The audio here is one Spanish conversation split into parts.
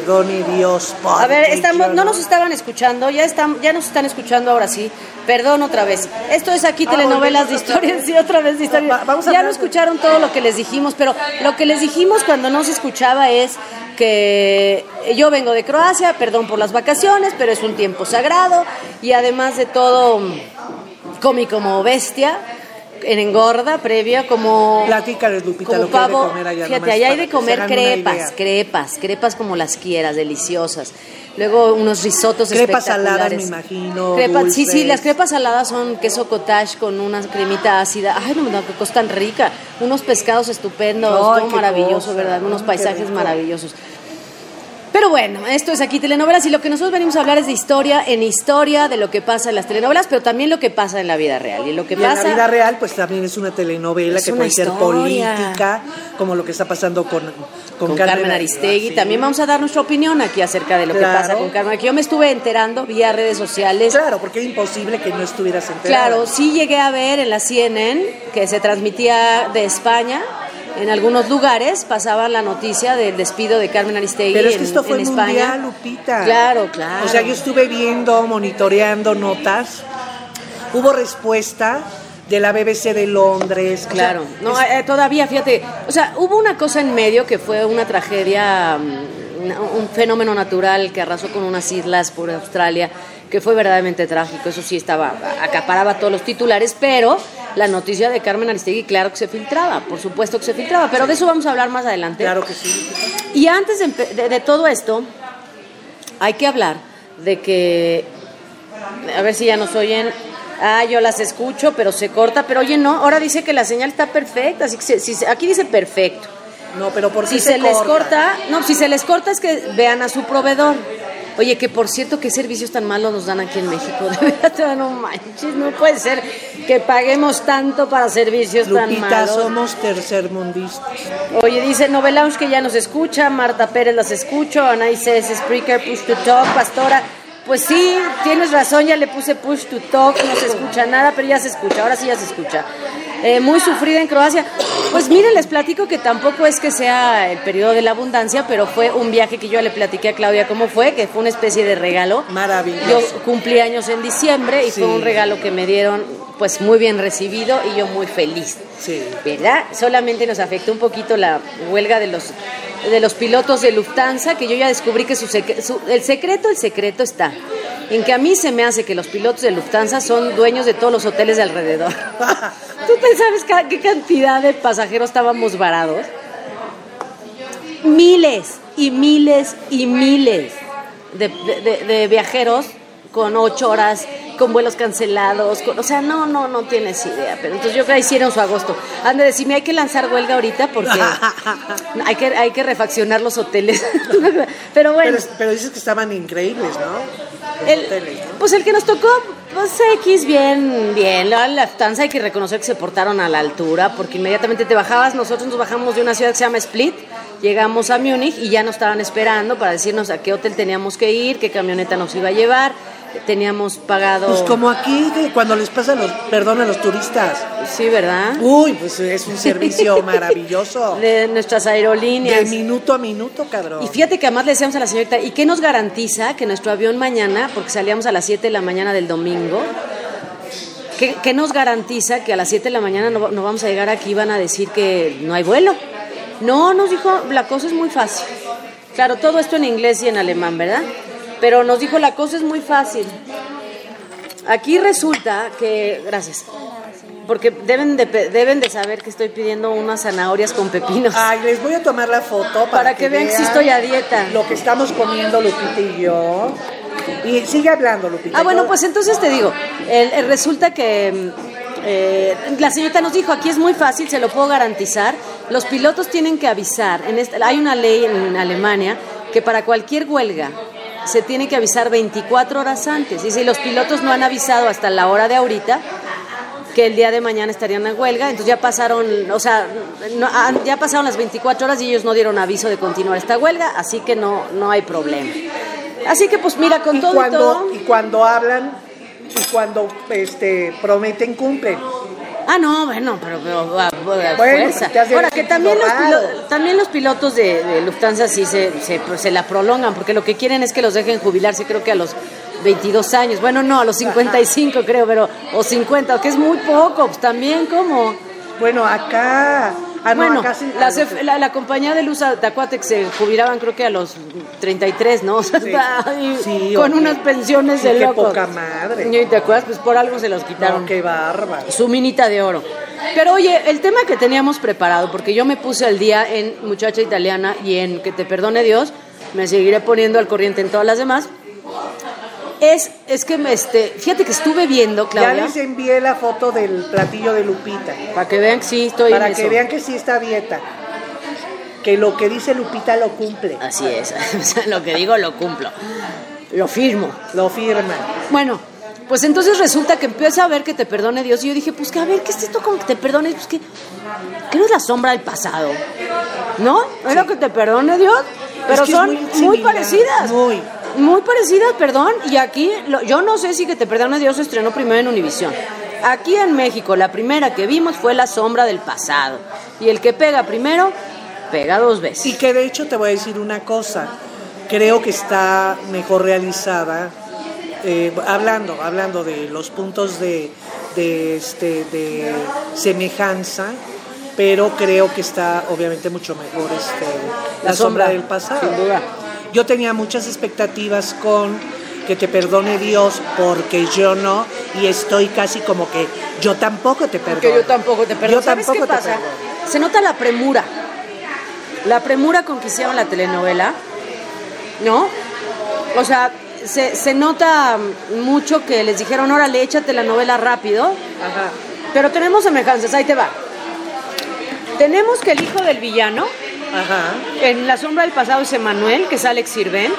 Perdone Dios, A ver, estamos, no nos estaban escuchando, ya están, ya nos están escuchando ahora sí. Perdón otra vez. Esto es aquí Ah, telenovelas de historias, sí, otra vez de historias. Va- vamos a ya hablar no escucharon todo lo que les dijimos, pero lo que les dijimos cuando no se escuchaba es que yo vengo de Croacia, perdón por las vacaciones, pero es un tiempo sagrado y además de todo comí como bestia en engorda previa como Platícales, Lupita, como lo que hay de pavo, comer allá, fíjate, allá hay de que comer crepas, crepas, crepas como las quieras, deliciosas. Luego unos risotos Crepas saladas, espectaculares. me imagino, Crepas, sí, sí, las crepas saladas son queso cottage con una cremita ácida. Ay, no, no, qué cosa tan rica. Unos pescados estupendos, Ay, todo maravilloso, cosa, ¿verdad? Unos paisajes maravillosos. Pero bueno, esto es aquí telenovelas y lo que nosotros venimos a hablar es de historia, en historia de lo que pasa en las telenovelas, pero también lo que pasa en la vida real. Y lo que Y en pasa la vida real, pues también es una telenovela Es que una puede ser política, como lo que está pasando con, con, con Carmen Aristegui. Sí. También vamos a dar nuestra opinión aquí acerca de lo que pasa con Carmen. Que yo me estuve enterando vía redes sociales. Claro, porque es imposible que no estuvieras enterada. Claro, sí llegué a ver en la CNN que se transmitía de España. En algunos lugares pasaban la noticia del despido de Carmen Aristegui Pero es en, que esto fue en España. mundial, Lupita. Claro, claro. O sea, yo estuve viendo, monitoreando notas. Hubo respuesta de la BBC de Londres. o sea, Claro, no, eh, todavía, fíjate, o sea, hubo una cosa en medio que fue una tragedia, mm, un fenómeno natural que arrasó con unas islas por Australia, que fue verdaderamente trágico, eso sí estaba, acaparaba todos los titulares, pero la noticia de Carmen Aristegui, claro que se filtraba, por supuesto que se filtraba, pero de eso vamos a hablar más adelante. Claro que sí. Y antes de, empe- de- de todo esto, hay que hablar de que A ver si ya nos oyen. Ah, yo las escucho, pero se corta. Pero oye, no, ahora dice que la señal está perfecta. Así que se- si se- aquí dice perfecto. No, pero ¿por Si se, les corta, no, si se les corta es que vean a su proveedor. Oye, que por cierto, ¿qué servicios tan malos nos dan aquí en México? De verdad, no manches, no puede ser que paguemos tanto para servicios tan malos. somos tercermundistas. Oye, dice Novelounge que ya nos escucha, Marta Pérez las escucho, Anaí Cés, Spreaker, Push to Talk, Pastora. Pues sí, tienes razón, ya le puse Push to Talk, no se escucha nada, pero ya se escucha, ahora sí ya se escucha. Eh, muy sufrida en Croacia. Pues miren, les platico que tampoco es que sea el periodo de la abundancia, pero fue un viaje que yo le platiqué a Claudia cómo fue, que fue una especie de regalo. Maravilloso. Yo cumplí años en diciembre y Sí. fue un regalo que me dieron pues muy bien recibido y yo muy feliz. Sí. ¿verdad? Solamente nos afectó un poquito la huelga de los de los pilotos de Lufthansa, que yo ya descubrí que su, su- el secreto, el secreto está en que a mí se me hace que los pilotos de Lufthansa son dueños de todos los hoteles de alrededor. ¿Tú te sabes qué cantidad de pasajeros estábamos varados? Miles y miles y miles de, de- de- de viajeros con ocho horas, con vuelos cancelados, con- o sea, no, no, no tienes idea. Pero entonces yo creo que hicieron su agosto. Han de decirme, hay que lanzar huelga ahorita porque hay que, hay que refaccionar los hoteles. pero bueno. Pero, pero dices que estaban increíbles, ¿no? Los El- hoteles, ¿no? pues el que nos tocó, pues X, bien, bien. La Lufthansa hay que reconocer que se portaron a la altura, porque inmediatamente te bajabas. Nosotros nos bajamos de una ciudad que se llama Split, llegamos a Múnich y ya nos estaban esperando para decirnos a qué hotel teníamos que ir, qué camioneta nos iba a llevar. Teníamos pagado. Pues como aquí, cuando les pasa los, perdón, a los turistas. Sí, ¿verdad? Uy, pues es un servicio maravilloso. De nuestras aerolíneas. De minuto a minuto, cabrón. Y fíjate que además le decíamos a la señorita, ¿y qué nos garantiza que nuestro avión mañana, porque salíamos a las 7 de la mañana del domingo, ¿qué, qué nos garantiza que a las 7 de la mañana no, no vamos a llegar aquí y van a decir que no hay vuelo? No, nos dijo, la cosa es muy fácil. Claro, todo esto en inglés y en alemán, ¿verdad? Pero nos dijo, la cosa es muy fácil. Aquí resulta que, gracias, porque deben de, deben de saber que estoy pidiendo unas zanahorias con pepinos. Ay, les voy a tomar la foto para, Para que vean que sí estoy a dieta. Lo que estamos comiendo Lupita y yo. Y sigue hablando, Lupita. Ah, bueno, pues entonces te digo, el- el resulta que eh, la señorita nos dijo, aquí es muy fácil, se lo puedo garantizar, los pilotos tienen que avisar, en esta- hay una ley en Alemania que para cualquier huelga se tiene que avisar 24 horas antes, y si los pilotos no han avisado hasta la hora de ahorita, que el día de mañana estarían en huelga, entonces ya pasaron, o sea, no- han- ya pasaron las 24 horas y ellos no dieron aviso de continuar esta huelga, así que no, no hay problema. Así que pues mira, con y todo y cuando, todo... y cuando hablan y cuando este prometen cumplen. Ah, no, bueno, pero, pero Bueno, fuerza. pues Ahora, que también los, sentido raro. pilo- también los pilotos de, de Lufthansa sí se, se, pues, se la prolongan, porque lo que quieren es que los dejen jubilarse, creo que a los 22 años. Bueno, no, a los 55 creo, pero, o 50, que es muy poco, pues también, ¿cómo? Bueno, acá. Ah, no, bueno, sí- la, CF la, la compañía de luz Tacuatex se jubilaban creo que a los 33, ¿no? O sea, Sí. con unas pensiones Sí, de qué locos. poca madre. ¿Y te acuerdas? Pues por algo se los quitaron No, qué bárbaro. su minita de oro. Pero oye, el tema que teníamos preparado, porque yo me puse al día en Muchacha Italiana y en Que te perdone Dios, me seguiré poniendo al corriente en todas las demás, es, es que, me, este, fíjate que estuve viendo, Ya Claudia, les envié la foto del platillo de Lupita. para que vean que sí estoy Para en que eso. vean que sí está dieta. Que lo que dice Lupita lo cumple. Así es, lo que digo lo cumplo, lo firmo. Lo firma. Bueno, pues entonces resulta que empieza a ver que te perdone Dios. Y yo dije, pues que a ver, ¿qué es esto con que te perdone? Pues que, que no es la sombra del pasado. ¿No? ¿Es lo que te perdone Dios? Pero que son muy muy, parecidas. muy. Muy parecidas, perdón. Y aquí, lo- yo no sé si que te perdone Dios se estrenó primero en Univisión. Aquí en México, la primera que vimos fue La sombra del pasado. Y el que pega primero, pega dos veces. Y que de hecho te voy a decir una cosa. Creo que está mejor realizada. eh, hablando, hablando de los puntos de, de, este, de semejanza, pero creo que está obviamente mucho mejor este, la, La sombra, sombra, del pasado. sin duda. Yo tenía muchas expectativas con que te perdone Dios porque yo no y estoy casi como que yo tampoco te perdono. Que yo tampoco te perdono. Yo ¿Sabes tampoco qué te pasa? perdono. Se nota la premura. La premura con que hicieron la telenovela, ¿no? O sea, se, se nota mucho que les dijeron, órale, échate la novela rápido, Ajá. pero tenemos semejanzas, ahí te va. Tenemos que el hijo del villano, Ajá. en La sombra del pasado es Emanuel, que es Alex Sirven,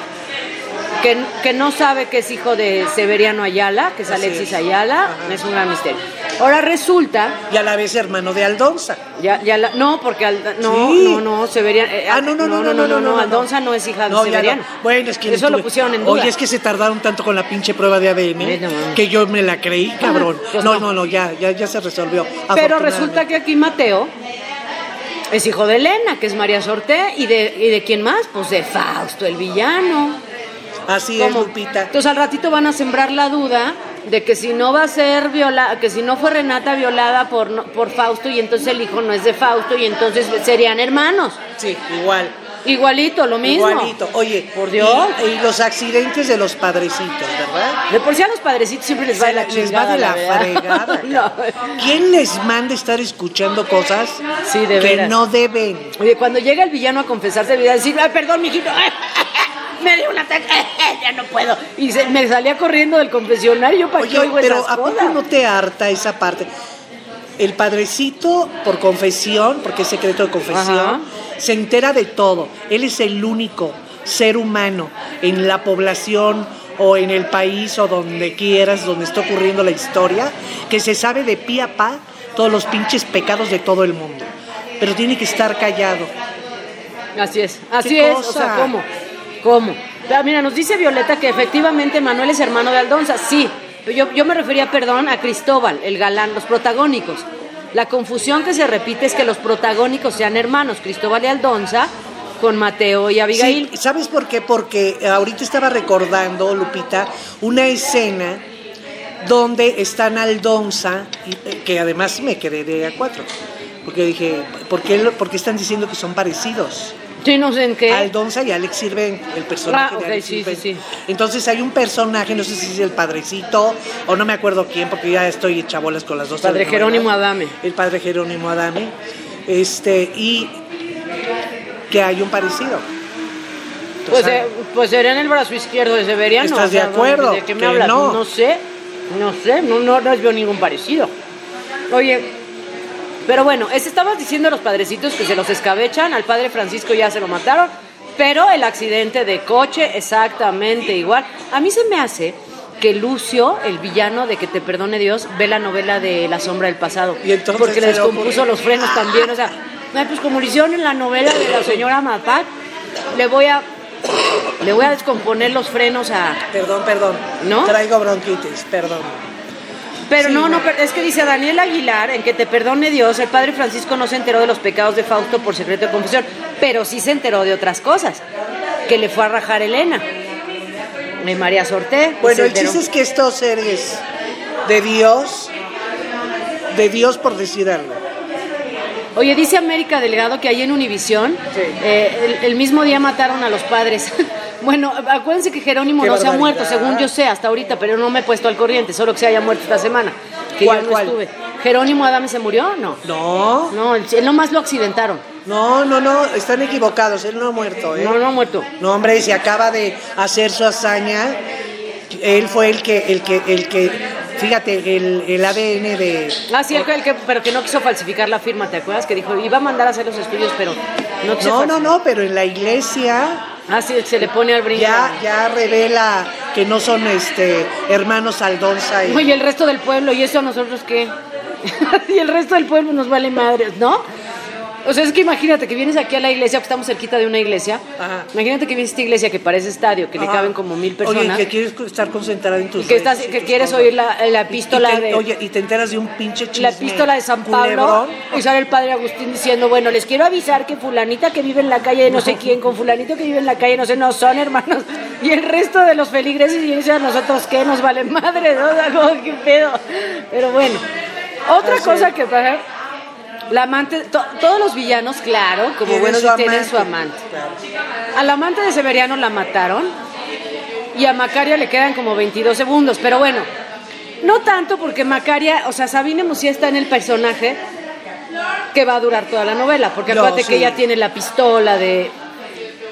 que, que no sabe que es hijo de Severiano Ayala, que es Así Alexis es. Ayala, Ajá. es un gran misterio. Ahora resulta, Y a la vez hermano de Aldonza. ya, ya la- no, porque Alda- no, Sí. no, no, Severiano, eh, Ah, no, no, no, no, no, no, no, no. Aldonza no es hija de Severiano. no. Bueno, es que eso lo pusieron en duda. Oye, es que se tardaron tanto con la pinche prueba de ADN que yo me la creí, cabrón. Pues no, no. no, ya, ya, ya se resolvió. Pero resulta que aquí Mateo es hijo de Elena, que es María Sorté, y de, y de quién más? Pues de Fausto, el villano. Así es, ¿Cómo? Lupita. Entonces al ratito van a sembrar la duda de que si no va a ser violada, que si no fue Renata violada por, por Fausto y entonces el hijo no es de Fausto y entonces serían hermanos. Sí, igual. Igualito, lo mismo. Igualito. Oye, Por Dios. Y, y los accidentes de los padrecitos, ¿verdad? De por sí a los padrecitos siempre les va de la les chingada. va de la fregada. No. ¿Quién les manda estar escuchando cosas Sí, de que veras. no deben? Oye, cuando llega el villano a confesarse, le va a decir, ay, perdón, mijito, me dio un ataque, ya no puedo. Y se- me salía corriendo del confesionario, ¿para qué Oye, oigo pero esas ¿a poco cosas? no te harta esa parte? El padrecito, por confesión, porque es secreto de confesión, Ajá. se entera de todo. Él es el único ser humano en la población o en el país o donde quieras, donde está ocurriendo la historia, que se sabe de pie a pa todos los pinches pecados de todo el mundo. Pero tiene que estar callado. Así es, así ¿Qué es, o sea, ¿cómo? ¿Cómo? Ah, Mira, nos dice Violeta que efectivamente Manuel es hermano de Aldonza, sí, yo, yo me refería, perdón, a Cristóbal, el galán, los protagónicos. La confusión que se repite es que los protagónicos sean hermanos, Cristóbal y Aldonza, con Mateo y Abigail. ¿Sabes por qué? Porque ahorita estaba recordando, Lupita, una escena donde están Aldonza, eh, que además me quedé de a cuatro. Porque dije, ¿por qué, lo- por qué están diciendo que son parecidos? Sí, no sé en qué. Aldonza y Alex Sirven, el personaje Ah, ok, de Alex sí, Sirven. sí, sí. Entonces hay un personaje, no sé si es el padrecito o no me acuerdo quién, porque ya estoy hecha bolas con las dos. Padre. Jerónimo Adame. El padre Jerónimo Adame. Este, y que hay un parecido. Pues, eh, pues sería en el brazo izquierdo de Severiano. ¿Estás o sea, de acuerdo? ¿De qué me hablas? no. No sé, no sé, no, no, no veo ningún parecido. Oye, pero bueno, es- estabas diciendo a los padrecitos que se los escabechan, al padre Francisco ya se lo mataron, pero el accidente de coche exactamente igual. A mí se me hace que Lucio, el villano de Que te perdone Dios, ve la novela de La sombra del pasado. Y entonces porque le descompuso los frenos también, o sea, pues como lo hicieron en la novela de la señora Mapac, le voy a le voy a descomponer los frenos a Perdón, perdón. ¿No? Traigo bronquitis, perdón. Pero Sí, no, no, es que dice Daniel Aguilar, en que te perdone Dios, el padre Francisco no se enteró de los pecados de Fausto por secreto de confesión, pero sí se enteró de otras cosas, que le fue a rajar Elena, de María Sorté. Bueno, el chiste es que estos seres de Dios, de Dios por decir algo. Oye, dice América Delgado que ahí en Univisión, Sí. eh, el, el mismo día mataron a los padres. bueno, acuérdense que Jerónimo Qué no se ha barbaridad. muerto, según yo sé, hasta ahorita, pero no me he puesto al corriente, solo que se haya muerto esta semana, que ¿Cuál, yo no cuál? estuve. ¿Jerónimo Adame se murió? No. No, No, él, nomás lo accidentaron. no, no, no, están equivocados, él no ha muerto, ¿eh? No, no ha muerto. No, hombre, se acaba de hacer su hazaña. Él fue el que, el que, el que, fíjate, el, el ADN de. Ah, sí, el, que- el que, pero que no quiso falsificar la firma, ¿te acuerdas? Que dijo, iba a mandar a hacer los estudios, pero no quiso No, no, no, pero en la iglesia Ah, sí, se le pone al brinco. ya, ya revela que no son este hermanos Aldonza y. Oye, el resto del pueblo, ¿y eso a nosotros qué? y el resto del pueblo nos vale madres, ¿no? O sea, es que imagínate que vienes aquí a la iglesia, que estamos cerquita de una iglesia. Ajá. Imagínate que vienes a esta iglesia que parece estadio, que le caben como mil personas. Oye, que quieres estar concentrada en tus que, estás, redes que tus quieres cosas. oír la, la epístola de... Oye, y te enteras de un pinche chisme. la epístola de San Pablo culebrón. y sale el padre Agustín diciendo, bueno, les quiero avisar que fulanita que vive en la calle de no sé quién, con fulanito que vive en la calle no sé, no son hermanos. Y el resto de los feligreses y a nosotros qué, nos vale madre, ¿no? O sea, como, qué pedo. Pero bueno, otra Así cosa que pasa, la amante, to- todos los villanos, claro, como buenos su tienen su amante. Claro. Al amante de Severiano la mataron y a Macaria le quedan como 22 segundos, pero bueno, no tanto porque Macaria, o sea, Sabine Musier está en el personaje que va a durar toda la novela, porque No, acuérdate sí. que ella tiene la pistola de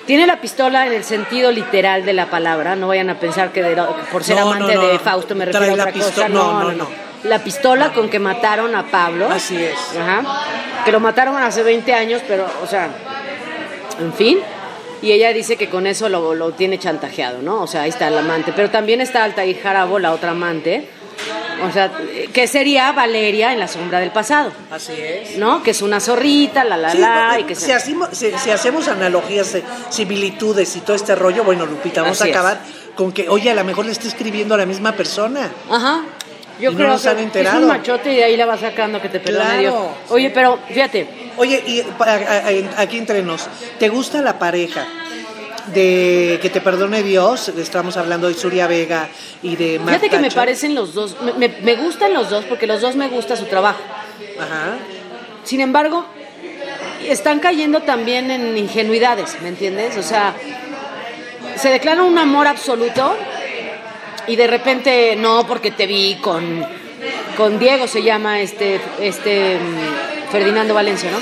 Tiene la pistola en el sentido literal de la palabra, no vayan a pensar que de- por ser No, amante no, de Fausto me refiero a la otra cosa. no, no, no. La pistola con que mataron a Pablo. Así es. Ajá. Que lo mataron hace 20 años, pero, o sea, en fin. Y ella dice que con eso lo, lo tiene chantajeado, ¿no? O sea, ahí está el amante. Pero también está Altair Jarabo, la otra amante. O sea, que sería Valeria en la sombra del pasado, Así es. ¿no? Que es una zorrita, la la Sí, la, y que si, se... hacemos, si, si hacemos analogías, eh, similitudes y todo este rollo, bueno, Lupita, vamos Así a es. acabar con que, oye, a lo mejor le está escribiendo a la misma persona. Ajá. Yo Y no creo nos que han es un machote y de ahí la va sacando que te perdone Claro, Dios. Oye, pero fíjate, Oye, y pa- a- a- aquí entre nos, ¿te gusta la pareja de que te perdone Dios? Estamos hablando de Suria Vega y de Mark fíjate que me parecen los dos, me, me- me gustan los dos porque los dos me gusta su trabajo. Ajá. Sin embargo, están cayendo también en ingenuidades, ¿me entiendes? O sea, se declara un amor absoluto y de repente no, porque te vi con, con Diego, se llama este, este mm, Ferdinando Valencia, ¿no?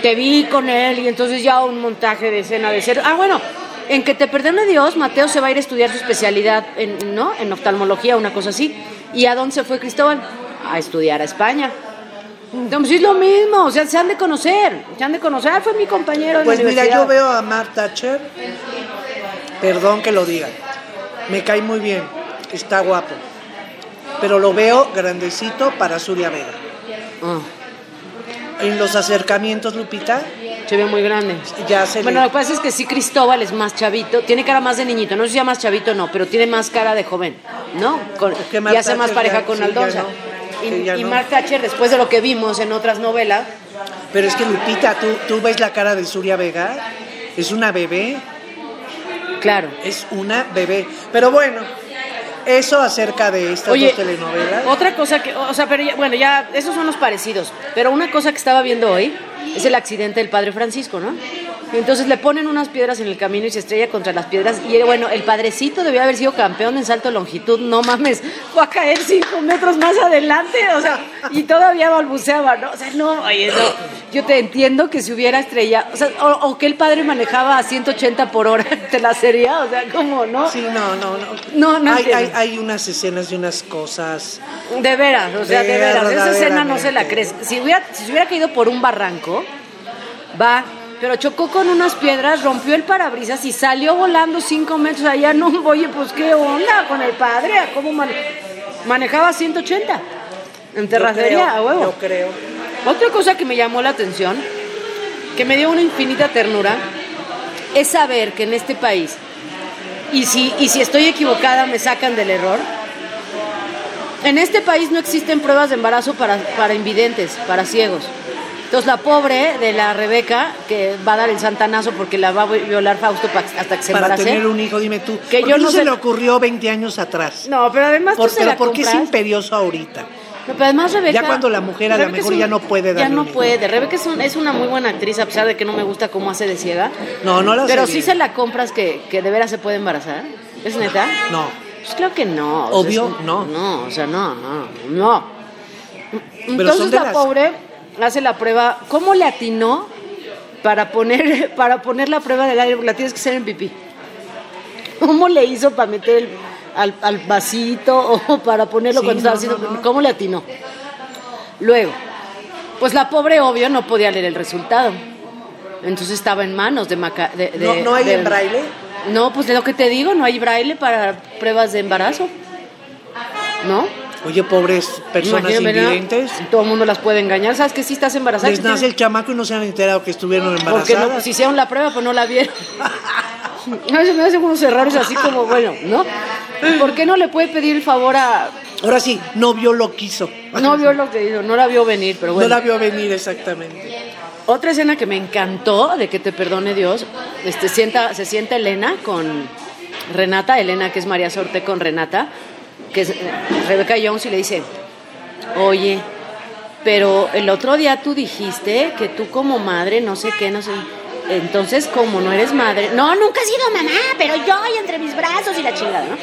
Te vi con él y entonces ya un montaje de escena de ser. Ah, bueno, en que te perdone Dios, Mateo se va a ir a estudiar su especialidad en, ¿no? en oftalmología, una cosa así. ¿Y a dónde se fue Cristóbal? A estudiar a España. Entonces es lo mismo, o sea, se han de conocer, se han de conocer. Ah, fue mi compañero de Pues la mira, yo veo a Mark Thatcher, perdón que lo diga, me cae muy bien, está guapo, pero lo veo grandecito para Suria Vega. Ah, En los acercamientos, Lupita, se ve muy grande. ya se Bueno, le... lo que pasa es que sí Cristóbal es más chavito, tiene cara más de niñito, no sé si ya más chavito no, pero tiene más cara de joven, ¿no? Con, y hace más pareja ya- con sí, Aldonza. no, y no. Mark Thatcher, después de lo que vimos en otras novelas, Pero es que Lupita, ¿tú, tú ves la cara de Suria Vega, es una bebé, claro. es una bebé. Pero bueno, eso acerca de estas Oye, dos telenovelas. otra cosa que, o sea, pero ya- bueno, ya, esos son los parecidos. Pero una cosa que estaba viendo hoy es el accidente del padre Francisco, ¿no? Y entonces le ponen unas piedras en el camino y se estrella contra las piedras. Y bueno, el padrecito debió haber sido campeón en salto de longitud, no mames, fue a caer cinco metros más adelante, o sea, y todavía balbuceaba, ¿no? O sea, no, oye, no. Yo te entiendo que si hubiera estrellado, o sea, o, o que el padre manejaba a 180 por hora, te la sería, o sea, ¿cómo, no? Sí, no, no, no. No, no hay, hay, hay unas escenas y unas cosas. De veras, o sea, de veras, esa escena no se la crees. Si hubiera, si se hubiera caído por un barranco, va, pero chocó con unas piedras, rompió el parabrisas y salió volando cinco metros allá. No, oye, pues qué onda con el padre, ¿cómo man- manejaba 180? En terracería, a huevo. Yo creo. Otra cosa que me llamó la atención, que me dio una infinita ternura, es saber que en este país, y si, y si estoy equivocada me sacan del error, en este país no existen pruebas de embarazo para, para invidentes, para ciegos. Entonces la pobre de la Rebeca, que va a dar el santanazo porque la va a violar Fausto hasta que se Para embarace. tener un hijo, dime tú. Que ¿por yo no se le ocurrió 20 años atrás? No, pero además Por- tú se pero la ¿por qué es imperioso ahorita? No, pero además Rebeca... Ya cuando la mujer a lo mejor ya no puede Ya darle no puede. Rebeca es, un- es una muy buena actriz, a pesar de que no me gusta cómo hace de ciega. No, no la sé Pero sí bien. se la compras que, que de veras se puede embarazar. ¿Es neta? No. Pues claro que no. o sea, Obvio, es- no. No, o sea, no, no, no. Entonces de la las- pobre hace la prueba. ¿Cómo le atinó para poner, para poner la prueba del aire? Porque la tienes que hacer en pipí. ¿Cómo le hizo para meter el- al, al vasito o para ponerlo Sí, cuando estaba no, haciendo? no, no. ¿Cómo le atinó? Luego, pues la pobre, obvio, no podía leer el resultado. Entonces estaba en manos de... Maca, de, de- ¿No, no hay de- en braille? No, pues de lo que te digo, no hay braille para pruebas de embarazo. ¿No? Oye, pobres personas Imagínate, invidentes. Todo el mundo las puede engañar. ¿Sabes que si estás embarazada? Les que nace el chamaco y no se han enterado que estuvieron Porque embarazadas. no, pues hicieron la prueba, pues no la vieron. A veces me hacen unos errores así como, bueno, ¿no? ¿Por qué no le puede pedir el favor a... Ahora sí, no vio lo quiso. No vio lo que hizo, no la vio venir, pero bueno. No la vio venir exactamente. Otra escena que me encantó, de que te perdone Dios, este, sienta, se sienta Elena con Renata, Elena que es María Sorte con Renata, que es Rebeca Jones y le dice, oye, pero el otro día tú dijiste que tú como madre, no sé qué, no sé, entonces como no eres madre, no, nunca he sido mamá, pero yo y entre mis brazos y la chingada, ¿no?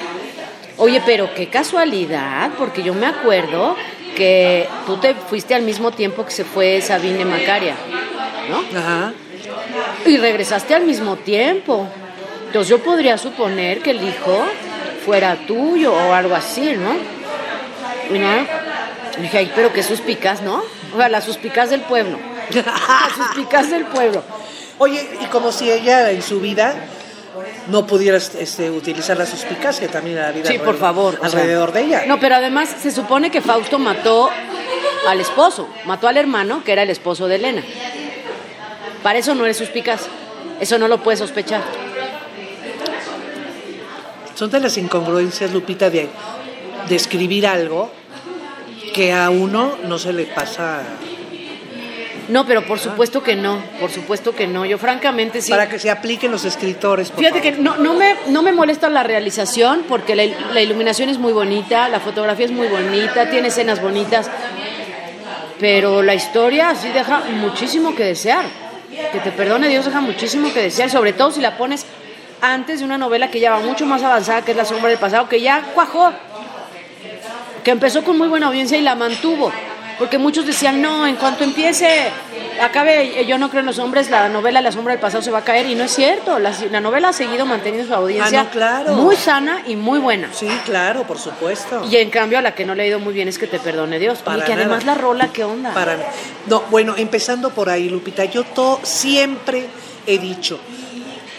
Oye, pero qué casualidad, porque yo me acuerdo que tú te fuiste al mismo tiempo que se fue Sabine Macaria, ¿no? Ajá. Y regresaste al mismo tiempo. Entonces yo podría suponer que el hijo fuera tuyo o algo así, ¿no? Y no, dije, ay, pero qué suspicaz, ¿no? O sea, la suspicaz del pueblo. La suspicaz del pueblo. Oye, y como si ella en su vida no pudiera este, utilizar la suspicacia también en la vida Sí, por alrededor- favor. o sea, alrededor de ella. No, pero además se supone que Fausto mató al esposo, mató al hermano, que era el esposo de Elena. Para eso no eres suspicaz. Eso no lo puedes sospechar. Son de las incongruencias, Lupita, de, de escribir algo que a uno no se le pasa No, pero por supuesto que no, por supuesto que no. Yo francamente sí. para que se apliquen los escritores. por Fíjate que no, no, me, no me molesta la realización porque la, la iluminación es muy bonita, la fotografía es muy bonita, tiene escenas bonitas, pero la historia sí deja muchísimo que desear. Que te perdone Dios deja muchísimo que desear, sobre todo si la pones antes de una novela que ya va mucho más avanzada, que es La sombra del pasado, que ya cuajó, que empezó con muy buena audiencia y la mantuvo. Porque muchos decían, no, en cuanto empiece, acabe, eh, yo no creo en los hombres, la novela La sombra del pasado se va a caer. Y no es cierto, la, la novela ha seguido manteniendo su audiencia Ah, no, claro. muy sana y muy buena. Sí, claro, por supuesto. Y en cambio a la que no le ha ido muy bien es que te perdone Dios. Para y que además la rola, ¿qué onda? Para no, bueno, empezando por ahí, Lupita, yo to, siempre he dicho,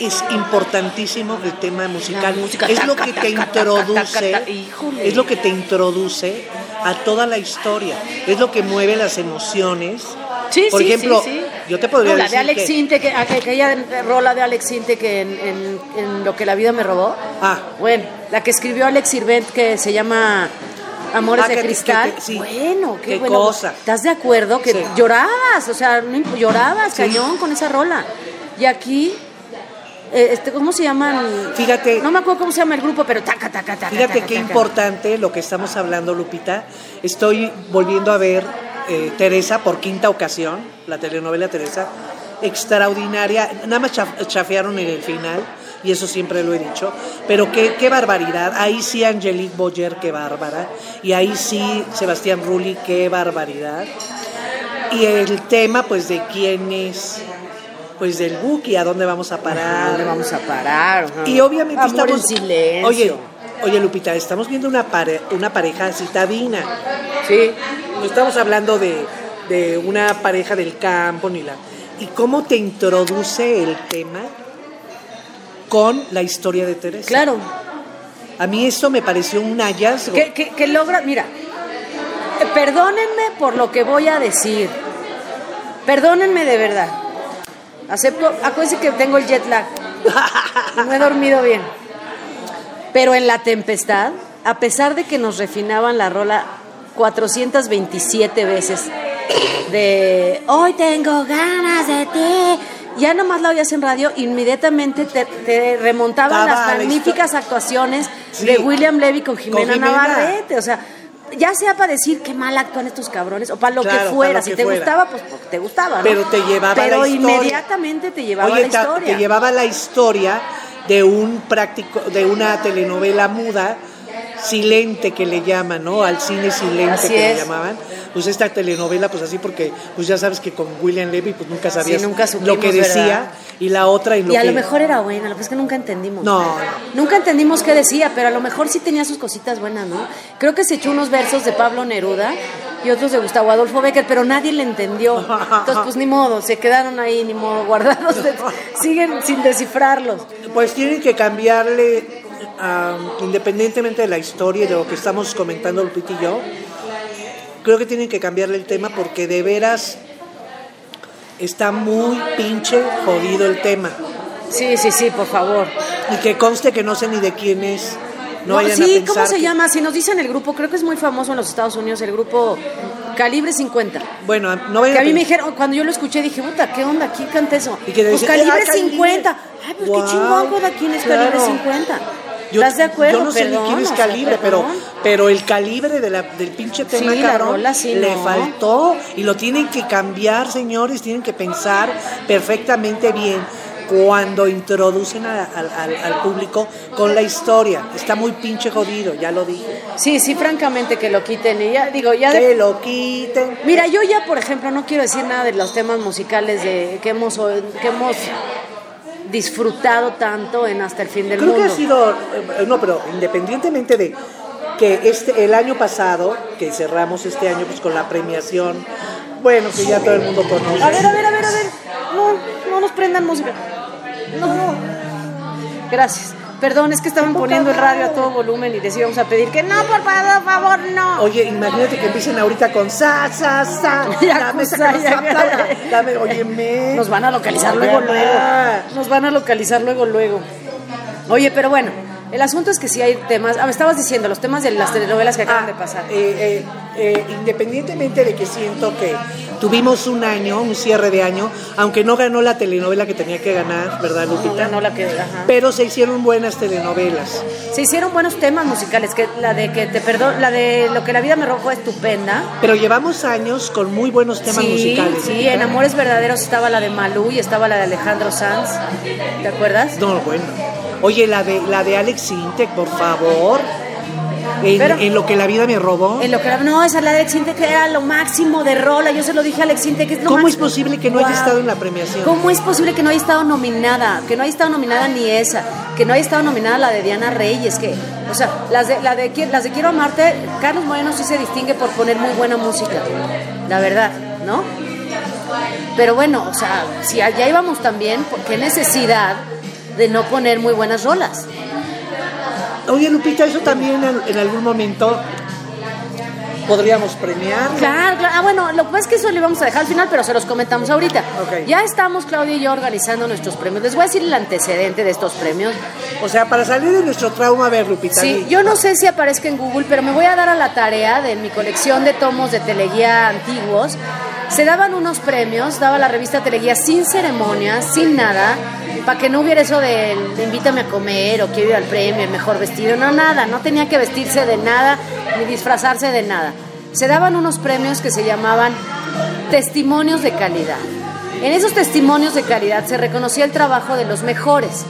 es importantísimo el tema musical. Música, es lo que te introduce, es lo que te introduce a toda la historia, es lo que mueve las emociones. Sí, por sí, ejemplo, sí, yo te podría No, la decir de Alex que- Sinte, que, aqu- aquella rola de Alex Sinte que en, en- en Lo que la vida me robó. Ah. Bueno, la que escribió Alex Sirvent que se llama Amores Ah, de que- Cristal. que- que- sí. Bueno, qué, Qué bueno. cosa. ¿Estás de acuerdo? Que Sí. llorabas, o sea, llorabas Sí. cañón con esa rola. Y aquí, eh, este, ¿cómo se llaman? Fíjate. No me acuerdo cómo se llama el grupo, pero taca, taca, taca. Fíjate taca, qué taca. importante lo que estamos hablando, Lupita. Estoy volviendo a ver eh, Teresa por quinta ocasión, la telenovela Teresa. Extraordinaria. Nada más chaf- chafearon en el final, y eso siempre lo he dicho. Pero qué, qué barbaridad. Ahí sí Angelique Boyer, qué bárbara. Y ahí sí Sebastián Rulli, qué barbaridad. Y el tema, pues, de quién es. Pues del Buki, a dónde vamos a ¿A parar. dónde vamos a parar? Ajá. Y obviamente Amor estamos. en silencio. Oye, oye, Lupita, estamos viendo una, pare- una pareja citadina. Sí. No estamos hablando de, de una pareja del campo ni la. ¿Y cómo te introduce el tema con la historia de Teresa? Claro. A mí esto me pareció un hallazgo. Que, que- que logra, mira, perdónenme por lo que voy a decir. Perdónenme de verdad. Acepto, acuérdense que tengo el jet lag. No he dormido bien. Pero en la tempestad, a pesar de que nos refinaban la rola 427 veces de hoy tengo ganas de ti, ya nomás la oías en radio, inmediatamente te, te remontaban las la magníficas actuaciones Sí. de William Levy con Jimena, Jimena. Navarrete. O sea, ya sea para decir qué mal actúan estos cabrones o para lo Claro, que fuera. lo si que te fuera. gustaba, pues porque te gustaba. ¿no? Pero te llevaba Pero la historia. inmediatamente te llevaba Oye, la historia. te llevaba la historia de un práctico, de una telenovela muda, silente que le llaman, ¿no? Al cine silente Así que es. le llamaban. Pues esta telenovela, pues así porque, pues ya sabes que con William Levy, pues nunca sabías nunca lo que decía ¿verdad? y la otra y lo Y a que lo mejor era buena, lo que es que nunca entendimos. No, no. Nunca entendimos qué decía, pero a lo mejor sí tenía sus cositas buenas, ¿no? Creo que se echó unos versos de Pablo Neruda y otros de Gustavo Adolfo Becker, pero nadie le entendió. Entonces, pues ni modo, se quedaron ahí, ni modo, guardados. de- siguen sin descifrarlos. Pues tienen que cambiarle, ah, independientemente de la historia y de lo que estamos comentando Lupita y yo, creo que tienen que cambiarle el tema porque de veras está muy pinche jodido el tema. Sí, sí, sí, por favor. Y que conste que no sé ni de quién es. No, No, a sí, ¿cómo se que- llama? Si nos dicen el grupo, creo que es muy famoso en los Estados Unidos, el grupo Calibre 50. Bueno, no vayan Que a mí me dijeron, cuando yo lo escuché, dije, puta, ¿qué onda? ¿Quién canta eso? Y que pues decía, Calibre "Ah, Calibre". 50. Ay, pues Guau, qué chingón, ¿cuál- ¿quién es claro. Calibre 50? Yo- ¿Estás de acuerdo? Yo no sé Perdón, ni quién es calibre, pero, pero el calibre de la, del pinche tema, Sí, cabrón, rola sí, le ¿no? faltó. Y lo tienen que cambiar, señores, tienen que pensar perfectamente bien. cuando introducen a- al- al- al público con la historia. Está muy pinche jodido, ya lo dije. Sí, sí, francamente que lo quiten. Y ya digo, ya de- Que lo quiten. Mira, yo ya, por ejemplo, no quiero decir nada de los temas musicales de que hemos que hemos disfrutado tanto en Hasta el fin del Creo mundo. que ha sido, eh, no, pero independientemente de que este el año pasado, que cerramos este año pues con la premiación, bueno, que ya todo el mundo conoce. A ver, a ver, a ver, a ver. No, no nos prendan música. No. Gracias. Perdón, es que estaban poniendo el radio a todo volumen y les íbamos a pedir que no, por favor, por favor, no. Oye, imagínate que empiecen ahorita con sa, sa, sa, dame dame, óyeme. Nos van a localizar luego, luego. Nos van a localizar luego, luego. Oye, pero bueno, el asunto es que sí hay temas. Ah, me estabas diciendo, los temas de las telenovelas que acaban Ah, de pasar. eh, eh, eh, independientemente de que siento que tuvimos un año, un cierre de año, aunque no ganó la telenovela que tenía que ganar, ¿verdad, No Lupita? ganó la que. Ajá. Pero se hicieron buenas telenovelas. Se hicieron buenos temas musicales, que la de que te perdón, la de lo que la vida me robó fue estupenda. Pero llevamos años con muy buenos temas sí, musicales. sí, en Amores Verdaderos estaba la de Malú y estaba la de Alejandro Sanz. ¿Te acuerdas? No, bueno. Oye, la de la de Alex Intec, por favor. En, Pero- en lo que la vida me robó. En lo que era- no, esa la de Alex Intec era lo máximo de rola. Yo se lo dije a Alex Intec que es lo ¿Cómo es posible que no haya Guau. estado en la premiación? ¿Cómo es posible que no haya estado nominada? Que no haya estado nominada ni esa, que no haya estado nominada la de Diana Reyes, que, o sea, las de, la de, las de Quiero Amarte, Carlos Moreno sí se distingue por poner muy buena música, la verdad, ¿no? Pero bueno, o sea, si allá íbamos también, ¿qué necesidad de no poner muy buenas rolas? Oye, Lupita, eso también en, en algún momento podríamos premiar. Claro, claro. Ah, bueno, lo que pasa es que eso le vamos a dejar al final, pero se los comentamos ahorita. Ok. Ya estamos, Claudia y yo, organizando nuestros premios. Les voy a decir el antecedente de estos premios. O sea, para salir de nuestro trauma, a ver, Lupita. Sí, yo no sé si aparezca en Google, pero me voy a dar a la tarea de mi colección de tomos de Teleguía antiguos. Se daban unos premios, daba la revista Teleguía sin ceremonia, sin nada, para que no hubiera eso de, invítame a comer o quiero ir al premio, mejor vestido, no nada, no tenía que vestirse de nada ni disfrazarse de nada. Se daban unos premios que se llamaban testimonios de calidad. En esos testimonios de calidad se reconocía el trabajo de los mejores.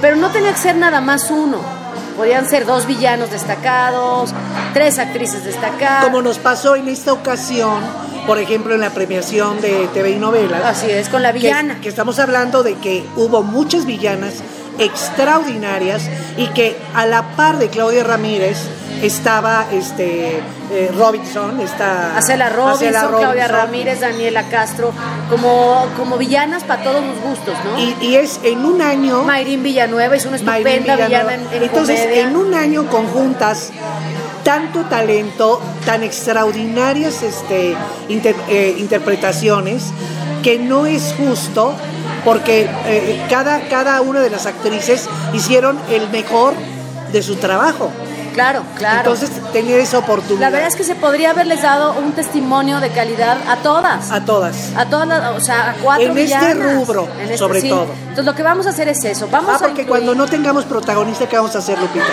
Pero no tenía que ser nada más uno. Podían ser dos villanos destacados, tres actrices destacadas. Como nos pasó en esta ocasión, por ejemplo, en la premiación de TV y novelas. Así es, con la que- villana. Que, estamos hablando de que hubo muchas villanas extraordinarias y que a la par de Claudia Ramírez estaba este eh, Robinson, esta Acela Robinson, Acela Claudia Robinson. Ramírez, Daniela Castro, como, como villanas para todos los gustos, ¿no? Y, y es en un año Mayrín Villanueva es una estupenda villana en, en Entonces, comedia. en un año conjuntas tanto talento, tan extraordinarias este, inter- eh, interpretaciones, que no es justo porque eh, cada, cada una de las actrices hicieron el mejor de su trabajo. Claro, claro. Entonces, tener esa oportunidad la verdad es que se podría haberles dado un testimonio de calidad a todas. a todas. A todas las, o sea, a cuatro En este rubro, En este- sobre sí. todo. Entonces lo que vamos a hacer es eso. Vamos Ah, a porque incluir- cuando no tengamos protagonista, ¿qué vamos a hacer, Lupita?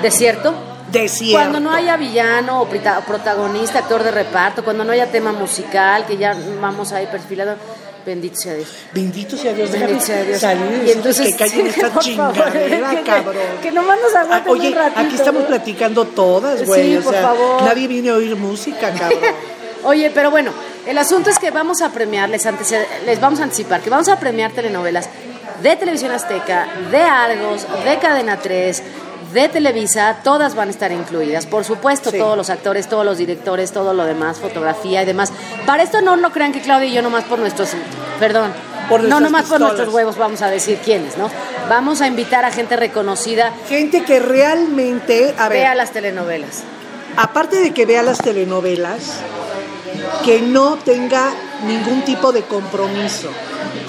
¿Desierto? Desierto. Cuando no haya villano o protagonista, actor de reparto, cuando no haya tema musical, que ya vamos ahí perfilado, bendito sea Dios. Bendito sea Dios, déjame Bendito sea Dios. salir y decirles que callen esta por chingadera, cabrón. Que nomás nos aguanten Ah, Oye, un ratito. aquí estamos ¿no? platicando todas, Sí, güey. o por sea, favor. nadie viene a oír música, cabrón. Oye, pero bueno, el asunto es que vamos a premiar, les, antece- les vamos a anticipar que vamos a premiar telenovelas de Televisión Azteca, de Argos, de Cadena 3, de Televisa, todas van a estar incluidas. Por supuesto, Sí. todos los actores, todos los directores, todo lo demás, fotografía y demás. Para esto no lo crean que Claudia y yo nomás por nuestros, perdón, Por no nomás por nuestros huevos vamos a decir quiénes, ¿no? Vamos a invitar a gente reconocida, Gente que realmente, a ver, vea las telenovelas. aparte de que vea las telenovelas, que no tenga ningún tipo de compromiso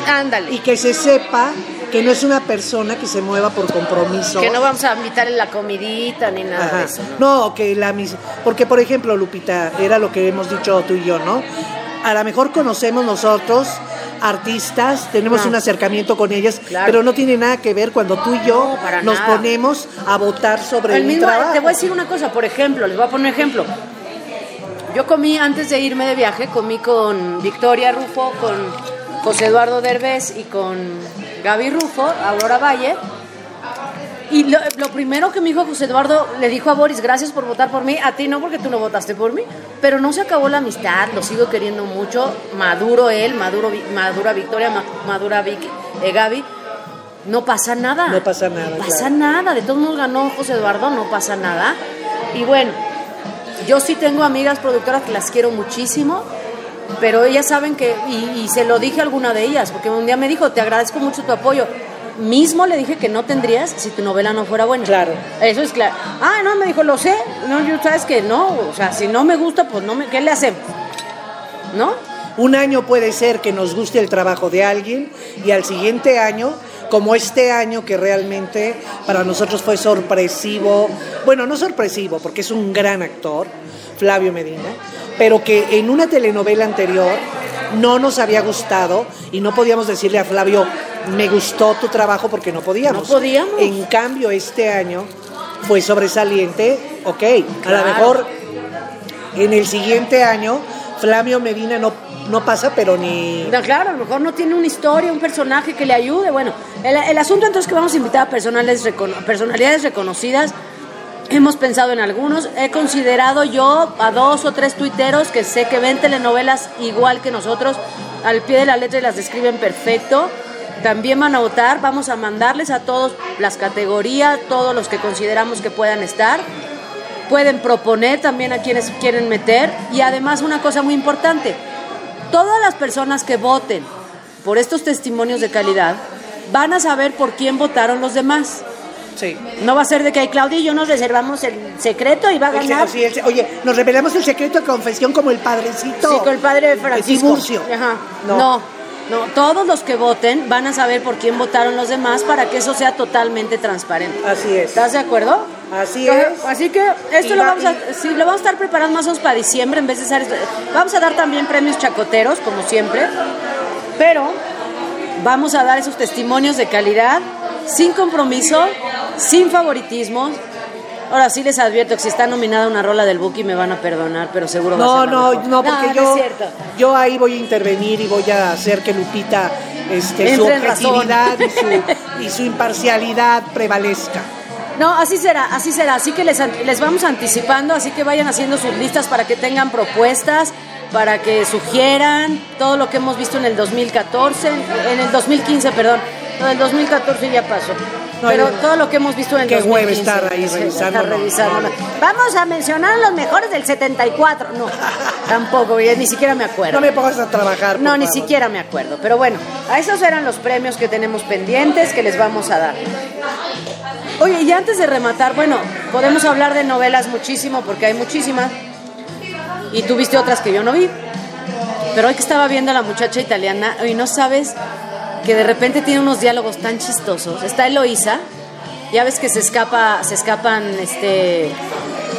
Ándale. y que se sepa que no es una persona que se mueva por compromiso. que no vamos a invitar en la comidita ni nada Ajá. de eso. ¿no? No, que la mis... Porque, por ejemplo, Lupita, era lo que hemos dicho tú y yo, ¿no? A lo mejor conocemos nosotros artistas, tenemos No. un acercamiento con ellas, Claro. pero no tiene nada que ver cuando tú y yo No, nos nada. ponemos a votar sobre El un mismo, trabajo. te voy a decir una cosa, por ejemplo, les voy a poner un ejemplo. Yo comí antes de irme de viaje, comí con Victoria Rufo, con José Eduardo Derbez y con Gaby Rufo, Aurora Valle. Y lo, lo primero que me dijo José Eduardo, le dijo a Boris, gracias por votar por mí, a ti no porque tú no votaste por mí, pero no se acabó la amistad, lo sigo queriendo mucho, maduro él, maduro, madura Victoria, ma- madura Vicky, eh, Gaby, no pasa nada. No pasa nada, No pasa claro. nada, de todos modos ganó José Eduardo, no pasa nada. Y bueno, yo sí tengo amigas productoras que las quiero muchísimo, pero ellas saben que, y, y se lo dije a alguna de ellas, porque un día me dijo, te agradezco mucho tu apoyo. Mismo le dije que no tendrías si tu novela no fuera buena. Claro. Eso es claro. Ah, no, me dijo, lo sé. No, yo sabes que no. O sea, si no me gusta, pues no me, ¿qué le hacemos? ¿No? Un año puede ser que nos guste el trabajo de alguien y al siguiente año, como este año que realmente para nosotros fue sorpresivo, bueno, no sorpresivo porque es un gran actor, Flavio Medina, pero que en una telenovela anterior no nos había gustado y no podíamos decirle a Flavio, me gustó tu trabajo porque no podíamos. No podíamos. En cambio, este año fue sobresaliente, ok, a lo mejor en el siguiente año Flavio Medina no, no pasa, pero ni... No, claro, a lo mejor no tiene una historia, un personaje que le ayude. Bueno, el, el asunto entonces que vamos a invitar a personales personalidades reconocidas. Hemos pensado en algunos. He considerado yo a dos o tres tuiteros que sé que ven telenovelas igual que nosotros, al pie de la letra y las describen perfecto. También van a votar. Vamos a mandarles a todos las categorías, todos los que consideramos que puedan estar pueden proponer también a quienes quieren meter y además una cosa muy importante, todas las personas que voten por estos testimonios de calidad van a saber por quién votaron los demás. Sí. No va a ser de que hay Claudia y yo nos reservamos el secreto y va a El ganar. sí, el se- oye, nos revelamos el secreto de confesión como el padrecito. Sí, con el padre Francisco. Tiburcio. Ajá. No. No. no, todos los que voten van a saber por quién votaron los demás para que eso sea totalmente transparente. Así es. ¿Estás de acuerdo? Así es. Así que esto Y lo va- vamos a, sí, lo vamos a estar preparando más o menos para diciembre en vez de estar. Vamos a dar también premios chacoteros, como siempre, pero vamos a dar esos testimonios de calidad, sin compromiso, sin favoritismo. Ahora sí les advierto que si está nominada una rola del Buki me van a perdonar, pero seguro va a No, ser no, mejor. no, porque no yo, yo ahí voy a intervenir y voy a hacer que Lupita, este, su objetividad y su, y su imparcialidad prevalezca. No, así será, así será. Así que les, les vamos anticipando, así que vayan haciendo sus listas para que tengan propuestas, para que sugieran todo lo que hemos visto en el 2014, en el 2015, perdón. No, el 2014 ya pasó. No, Pero todo lo que hemos visto en el Qué 2015. hueva estar ahí revisando, no. Vamos a mencionar los mejores del 74. No, tampoco, ni siquiera me acuerdo. No me pongas a trabajar. No, ni favor. siquiera me acuerdo. Pero bueno, a esos eran los premios que tenemos pendientes que les vamos a dar. Oye, y antes de rematar, bueno, podemos hablar de novelas muchísimo porque hay muchísimas. Y tú viste otras que yo no vi. Pero hoy que estaba viendo a la muchacha italiana, y no sabes que de repente tiene unos diálogos tan chistosos. Está Eloísa, ya ves que se escapa, se escapan este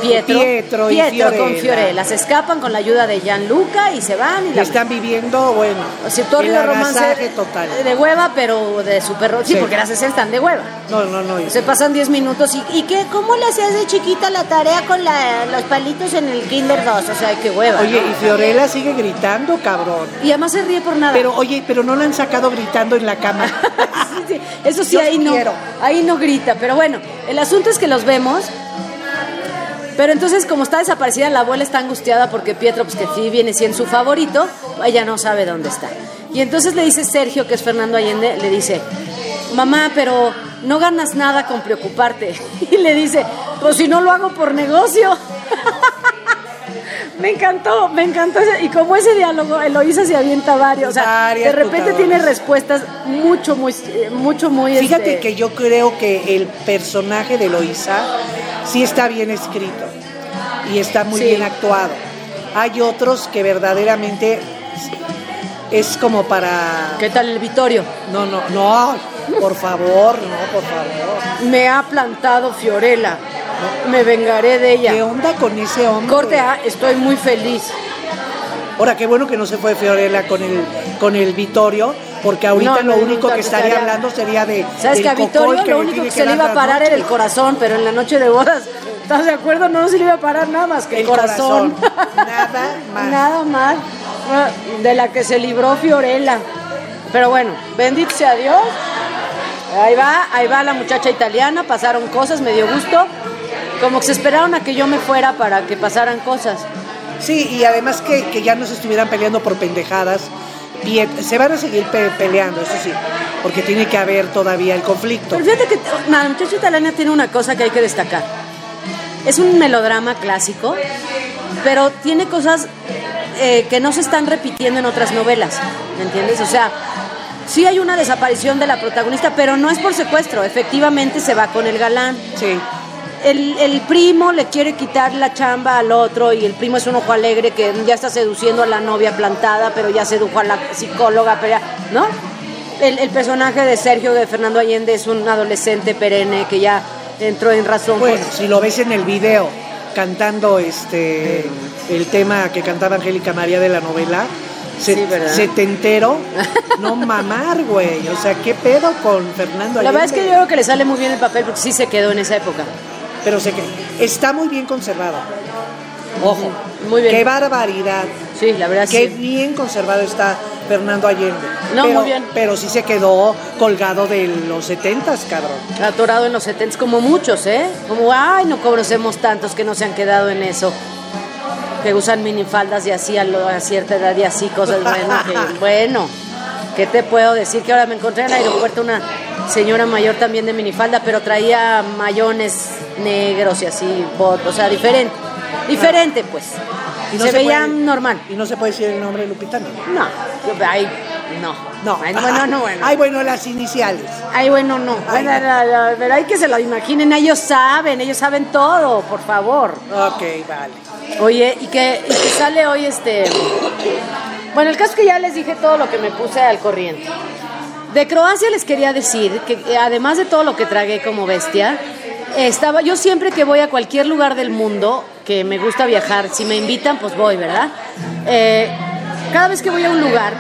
Pietro, Pietro y con Fiorella. Fiorella, se escapan con la ayuda de Gianluca y se van y la están viviendo, bueno, o sea, todo el romance total. de hueva, pero de super sí, Sí. porque las escenas están de hueva. No, no, no. Se pasan 10 minutos y, ¿y qué? ¿Cómo le hacías de chiquita la tarea con la- los palitos en el Kinder 2? O sea, qué hueva. Oye, ¿no? y Fiorella sigue gritando, cabrón. Y además se ríe por nada. Pero, oye, pero no la han sacado gritando en la cama. Sí, sí, Eso sí, Yo ahí no, ahí no grita. Pero bueno, el asunto es que los vemos. Pero entonces, como está desaparecida, la abuela está angustiada porque Pietro, pues que sí viene siendo su favorito, ella no sabe dónde está. Y entonces le dice Sergio, que es Fernando Allende, le dice, mamá, pero no ganas nada con preocuparte. Y le dice, pues si no lo hago por negocio. Me encantó, me encantó. ese- y como ese diálogo, Eloísa se avienta varios. O sea, de repente putadoras. tiene respuestas mucho, muy, mucho, muy. Fíjate este, que yo creo que el personaje de Loisa sí está bien escrito y está muy Sí. bien actuado. Hay otros que verdaderamente es como para... ¿Qué tal el Vittorio? No, no, no, por favor, no, por favor. Me ha plantado Fiorella. Me vengaré de ¿Qué ella. onda con ese hombre? Corte A, estoy muy feliz. Ahora, qué bueno que no se fue Fiorella con el, con el Vittorio, porque ahorita No, no, lo único que estaría estaría- hablando sería de. ¿Sabes que a cocol Vittorio que lo único que se le iba a parar era el corazón, pero en la noche de bodas, ¿estás de acuerdo? No se le iba a parar nada más que el, El corazón. corazón. Nada más. Nada más de la que se libró Fiorella. Pero bueno, bendito sea Dios. Ahí va, ahí va la muchacha italiana, pasaron cosas, me dio gusto. Como que se esperaron a que yo me fuera para que pasaran cosas. Sí, y además que, que ya no se estuvieran peleando por pendejadas. Se van a seguir pe- peleando, eso sí, porque tiene que haber todavía el conflicto. Pero fíjate que la muchacha italiana tiene una cosa que hay que destacar. Es un melodrama clásico, pero tiene cosas eh, que no se están repitiendo en otras novelas, ¿me entiendes? O sea, sí hay una desaparición de la protagonista, pero no es por secuestro, efectivamente se va con el galán. Sí, El, el primo le quiere quitar la chamba al otro y el primo es un ojo alegre que ya está seduciendo a la novia plantada, pero ya sedujo a la psicóloga, pero ya- ¿no? El, el personaje de Sergio de Fernando Allende es un adolescente perenne que ya entró en razón. bueno, si lo ves en el video cantando este el tema que cantaba Angélica María de la novela, se, Sí, ¿verdad? setentero, no mamar, güey. O sea, ¿qué pedo con Fernando la verdad es que yo Allende? creo que le sale muy bien el papel porque sí se quedó en esa época. Pero sé que está muy bien conservado. Ojo, Muy bien. qué barbaridad. Sí, la verdad Qué sí. bien conservado está Fernando Allende. No, pero, muy bien. Pero sí se quedó colgado de los setentas, cabrón. Atorado en los 70 como muchos, ¿eh? Como, ay, no conocemos tantos que no se han quedado en eso. Que usan minifaldas y así a, lo- a cierta edad y así cosas. Bueno, que- bueno, ¿qué te puedo decir? Que ahora me encontré en el aeropuerto una señora mayor también de minifalda, pero traía mayones negros y así, bot, o sea, diferente. Diferente, pues. Y no se, veía puede- normal. Y no se puede decir el nombre de Lupita, ¿no? Ay, no. No. Ay, bueno, no, bueno. Ay, bueno, las iniciales. Ay, bueno, no. Ay, Bueno, la- la- pero hay que se lo imaginen. Ellos saben, ellos saben todo, por favor. Ok, vale. Oye, y que, y que sale hoy este. Bueno, el caso es que ya les dije todo lo que me puse al corriente. De Croacia les quería decir que además de todo lo que tragué como bestia, estaba yo siempre que voy a cualquier lugar del mundo que me gusta viajar, si me invitan, pues voy, ¿verdad? Eh, cada vez que voy a un lugar,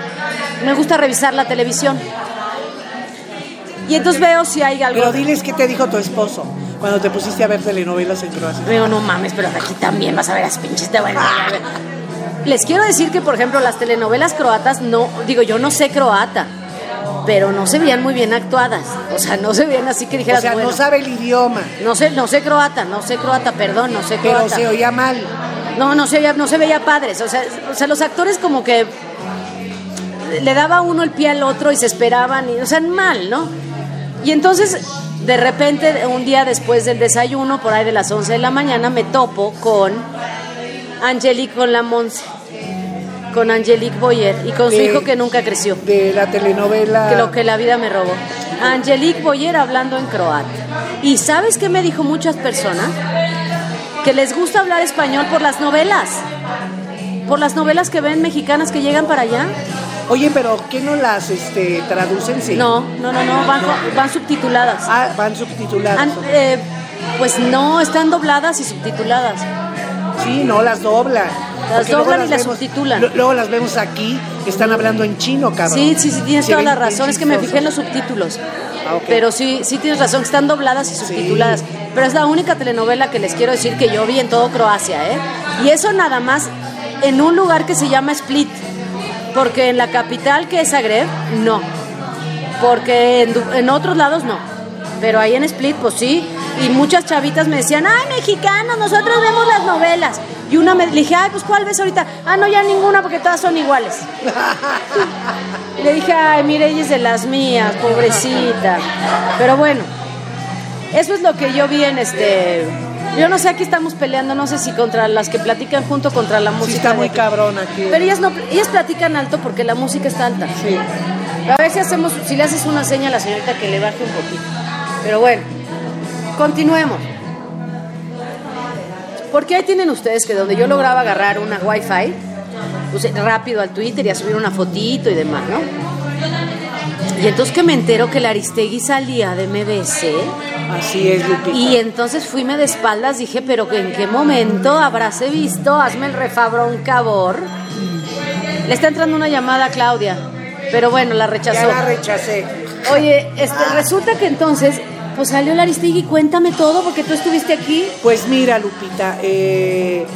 me gusta revisar la televisión. Y entonces veo si hay algo. Pero diles qué te dijo tu esposo cuando te pusiste a ver telenovelas en Croacia. Digo, no mames, pero aquí también vas a ver las pinches de bueno. Les quiero decir que, por ejemplo, las telenovelas croatas, no, digo, yo no sé croata, pero no se veían muy bien actuadas. O sea, no se veían así que O dijeras, sea, bueno, no sabe el idioma, no sé, no sé croata, no sé croata, perdón, no sé pero croata. se oía mal. No, no se veía, no se veía padres. O sea, o sea, los actores como que le daba uno el pie al otro y se esperaban, y, o sea, mal, ¿no? Y entonces, de repente, un día después del desayuno, por ahí de las 11 de la mañana, me topo con Angelique con la Monse, con Angelique Boyer y con su De- hijo que nunca creció, De la telenovela. que lo que la vida me robó. Angelique Boyer hablando en croata. ¿Y sabes qué me dijo muchas personas? Que les gusta hablar español por las novelas. Por las novelas que ven mexicanas que llegan para allá. Oye, pero ¿qué no las este, traducen? Sí. No, no, no, no, van, van subtituladas. Ah, van subtituladas. Han- eh, pues no, están dobladas y subtituladas. Sí, no las doblan. Las doblan y las vemos- subtitulan. Luego las vemos aquí, que están hablando en chino, cabrón. Sí, sí, sí, tienes toda la razón. Es que me fijé en los subtítulos. Ah, ok. Pero sí, sí tienes razón, están dobladas y subtituladas. Pero es la única telenovela que les quiero decir que yo vi en todo Croacia, ¿eh? Y eso nada más en un lugar que se llama Split. Porque en la capital, que es Zagreb, no. Porque en, en otros lados no. Pero ahí en Split, pues sí. Y muchas chavitas me decían, ay, mexicanos, nosotros vemos las novelas. Y una me le dije, ay, pues ¿cuál ves ahorita? Ah, no, ya ninguna porque todas son iguales. Le dije, ay, mire, ella es de las mías, pobrecita. Pero bueno, eso es lo que yo vi en este. Yo no sé, aquí estamos peleando, no sé si contra las que platican junto contra la música. Sí, está muy cabrón aquí. Pero ellas no, ellas platican alto porque la música está alta. Sí. A ver si hacemos, si le haces una seña a la señorita que le baje un poquito. Pero bueno, continuemos. Porque ahí tienen ustedes que donde yo lograba agarrar una wifi, puse rápido al Twitter y a subir una fotito y demás, ¿no? Y entonces que me entero que la Aristegui salía de MBC Así es, Lupita. y entonces fuime de espaldas, dije, pero en qué momento habráse visto, hazme el refabrón cabor. Le está entrando una llamada a Claudia, pero bueno, la rechazó. Ya la rechacé. Oye, este, resulta que entonces pues salió la Aristegui, cuéntame todo porque tú estuviste aquí. Pues mira, Lupita, eh,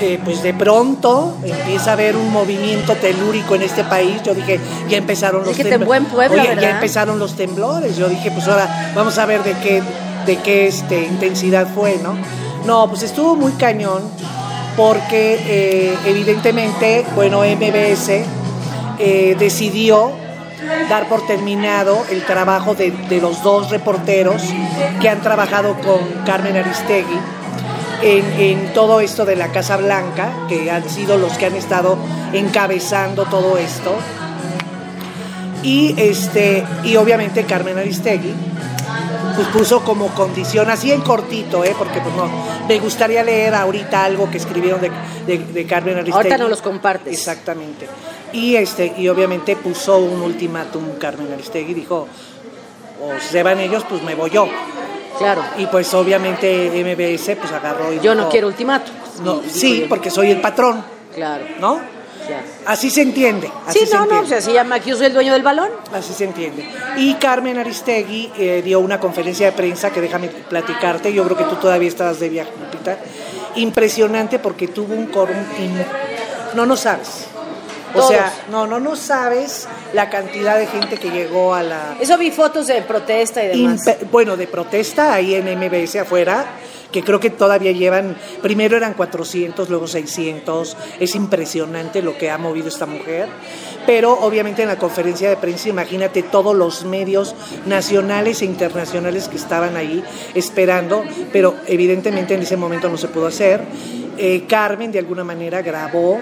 eh, pues de pronto empieza a haber un movimiento telúrico en este país. Yo dije, ya empezaron los Es que tembló en Puebla, Oye, ¿verdad? ya empezaron los temblores. Yo dije, pues ahora vamos a ver de qué, de qué este, intensidad fue, ¿no? No, pues estuvo muy cañón porque eh, evidentemente, bueno, MBS eh, decidió dar por terminado el trabajo de, los dos reporteros que han trabajado con Carmen Aristegui en, en todo esto de la Casa Blanca, que han sido los que han estado encabezando todo esto. Y, este, y obviamente Carmen Aristegui pues puso como condición, así en cortito, ¿eh? porque pues no, me gustaría leer ahorita algo que escribieron de, de- de Carmen Aristegui. Ahorita nos los compartes. Exactamente. Y, este, y obviamente puso un ultimátum Carmen Aristegui, dijo, o se van ellos, pues me voy yo. Claro. Y pues obviamente MBS pues agarró y Yo no quiero ultimato. no, sí, porque soy el patrón, Claro, ¿no? Así se entiende. Así Sí, se no, no, entiende. o sea, se llama que yo soy el dueño del balón. Así se entiende. Y Carmen Aristegui eh, dio una conferencia de prensa que déjame platicarte, yo creo que tú todavía estabas de viaje, Lupita. Impresionante porque tuvo un quórum, in- no, no sabes. O sea, no, no, no sabes la cantidad de gente que llegó a la... Eso vi fotos de protesta y demás. Impe- bueno, de protesta ahí en MBS afuera, que creo que todavía llevan, primero eran 400, luego 600, es impresionante lo que ha movido esta mujer, pero obviamente en la conferencia de prensa, imagínate todos los medios nacionales e internacionales que estaban ahí esperando, pero evidentemente en ese momento no se pudo hacer. Eh, Carmen de alguna manera grabó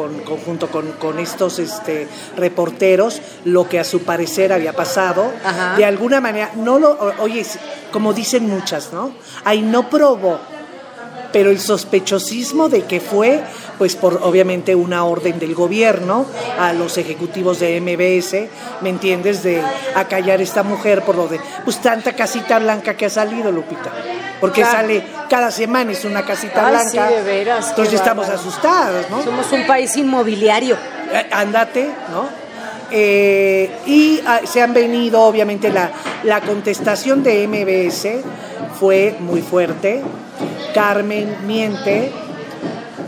con, con- junto con, con estos este, reporteros lo que a su parecer había pasado. Ajá. De alguna manera, no lo, oye, como dicen muchas, ¿no? Ahí no probó, pero el sospechosismo de que fue, pues por obviamente una orden del gobierno a los ejecutivos de MBS, ¿me entiendes? De acallar a esta mujer por lo de, pues tanta casita blanca que ha salido, Lupita. Porque Claro. sale cada semana es una casita Ay, blanca. sí, de veras, Entonces estamos asustados, ¿no? Somos un país inmobiliario. Eh, ándate, ¿no? Eh, y ah, se han venido, obviamente, la, la contestación de MBS fue muy fuerte. Carmen miente.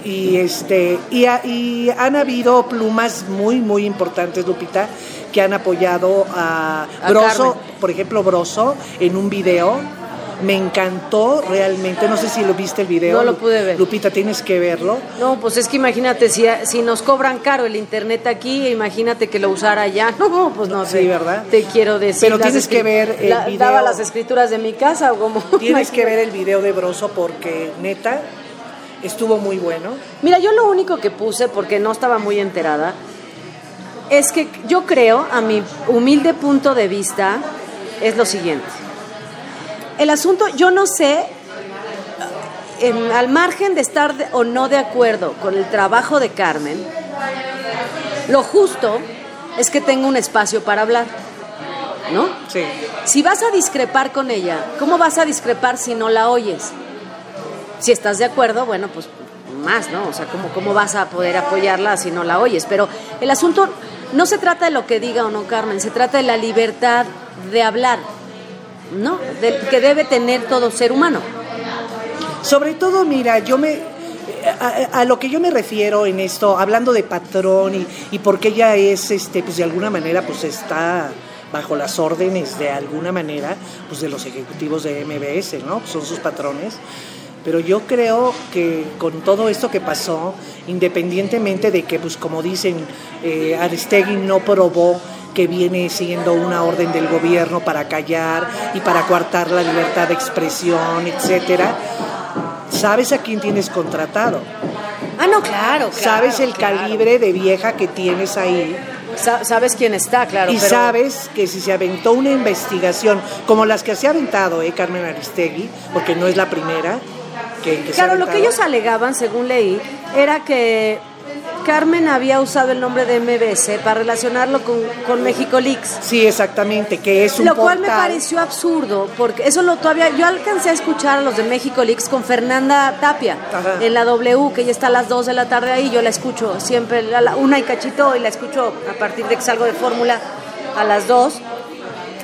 Y, este, y, ha- y han habido plumas muy, muy importantes, Lupita, que han apoyado a, A Broso, Carmen. por ejemplo, Broso, en un video. Me encantó realmente, no sé si lo viste el video. No lo pude ver. Lupita, tienes que verlo. No, pues es que imagínate, si, si nos cobran caro el internet aquí, imagínate que lo usara allá. No, pues no Sí, sé. ¿verdad? Te quiero decir. Pero tienes que ver el la- video. Daba las escrituras de mi casa o como. Tienes que ver el video de Broso porque neta estuvo muy bueno. Mira, yo lo único que puse, porque no estaba muy enterada, es que yo creo, a mi humilde punto de vista, es lo siguiente. El asunto, yo no sé, al margen de estar de- o no de acuerdo con el trabajo de Carmen, lo justo es que tenga un espacio para hablar, ¿no? Sí. Si vas a discrepar con ella, ¿cómo vas a discrepar si no la oyes? Si estás de acuerdo, bueno, pues más, ¿no? O sea, ¿cómo, ¿cómo vas a poder apoyarla si no la oyes? Pero el asunto no se trata de lo que diga o no Carmen, se trata de la libertad de hablar, ¿no? Que debe tener todo ser humano. Sobre todo, mira, yo me a lo que yo me refiero en esto, hablando de patrón y, y porque ella es, este, pues de alguna manera, pues está bajo las órdenes de alguna manera, pues de los ejecutivos de MBS, ¿no? Son sus patrones. Pero yo creo que con todo esto que pasó, independientemente de que, pues como dicen, eh, Aristegui no probó que viene siendo una orden del gobierno para callar y para coartar la libertad de expresión, etcétera. ¿Sabes a quién tienes contratado? Ah, no, claro. ¿Sabes el calibre de vieja que tienes ahí? sabes quién está, claro. y pero- sabes que si se aventó una investigación como las que se ha aventado, ¿eh, Carmen Aristegui? Porque no es la primera que, que Claro, lo que ellos alegaban, según leí, era que Carmen había usado el nombre de MBS para relacionarlo con, con México Leaks. Sí, exactamente, que es un Lo cual me pareció absurdo, porque eso lo todavía. Yo alcancé a escuchar a los de México Leaks con Fernanda Tapia Ajá. en la W, que ya está a las 2 de la tarde ahí. Yo la escucho siempre la una y cachito, y la escucho a partir de que salgo de fórmula a las 2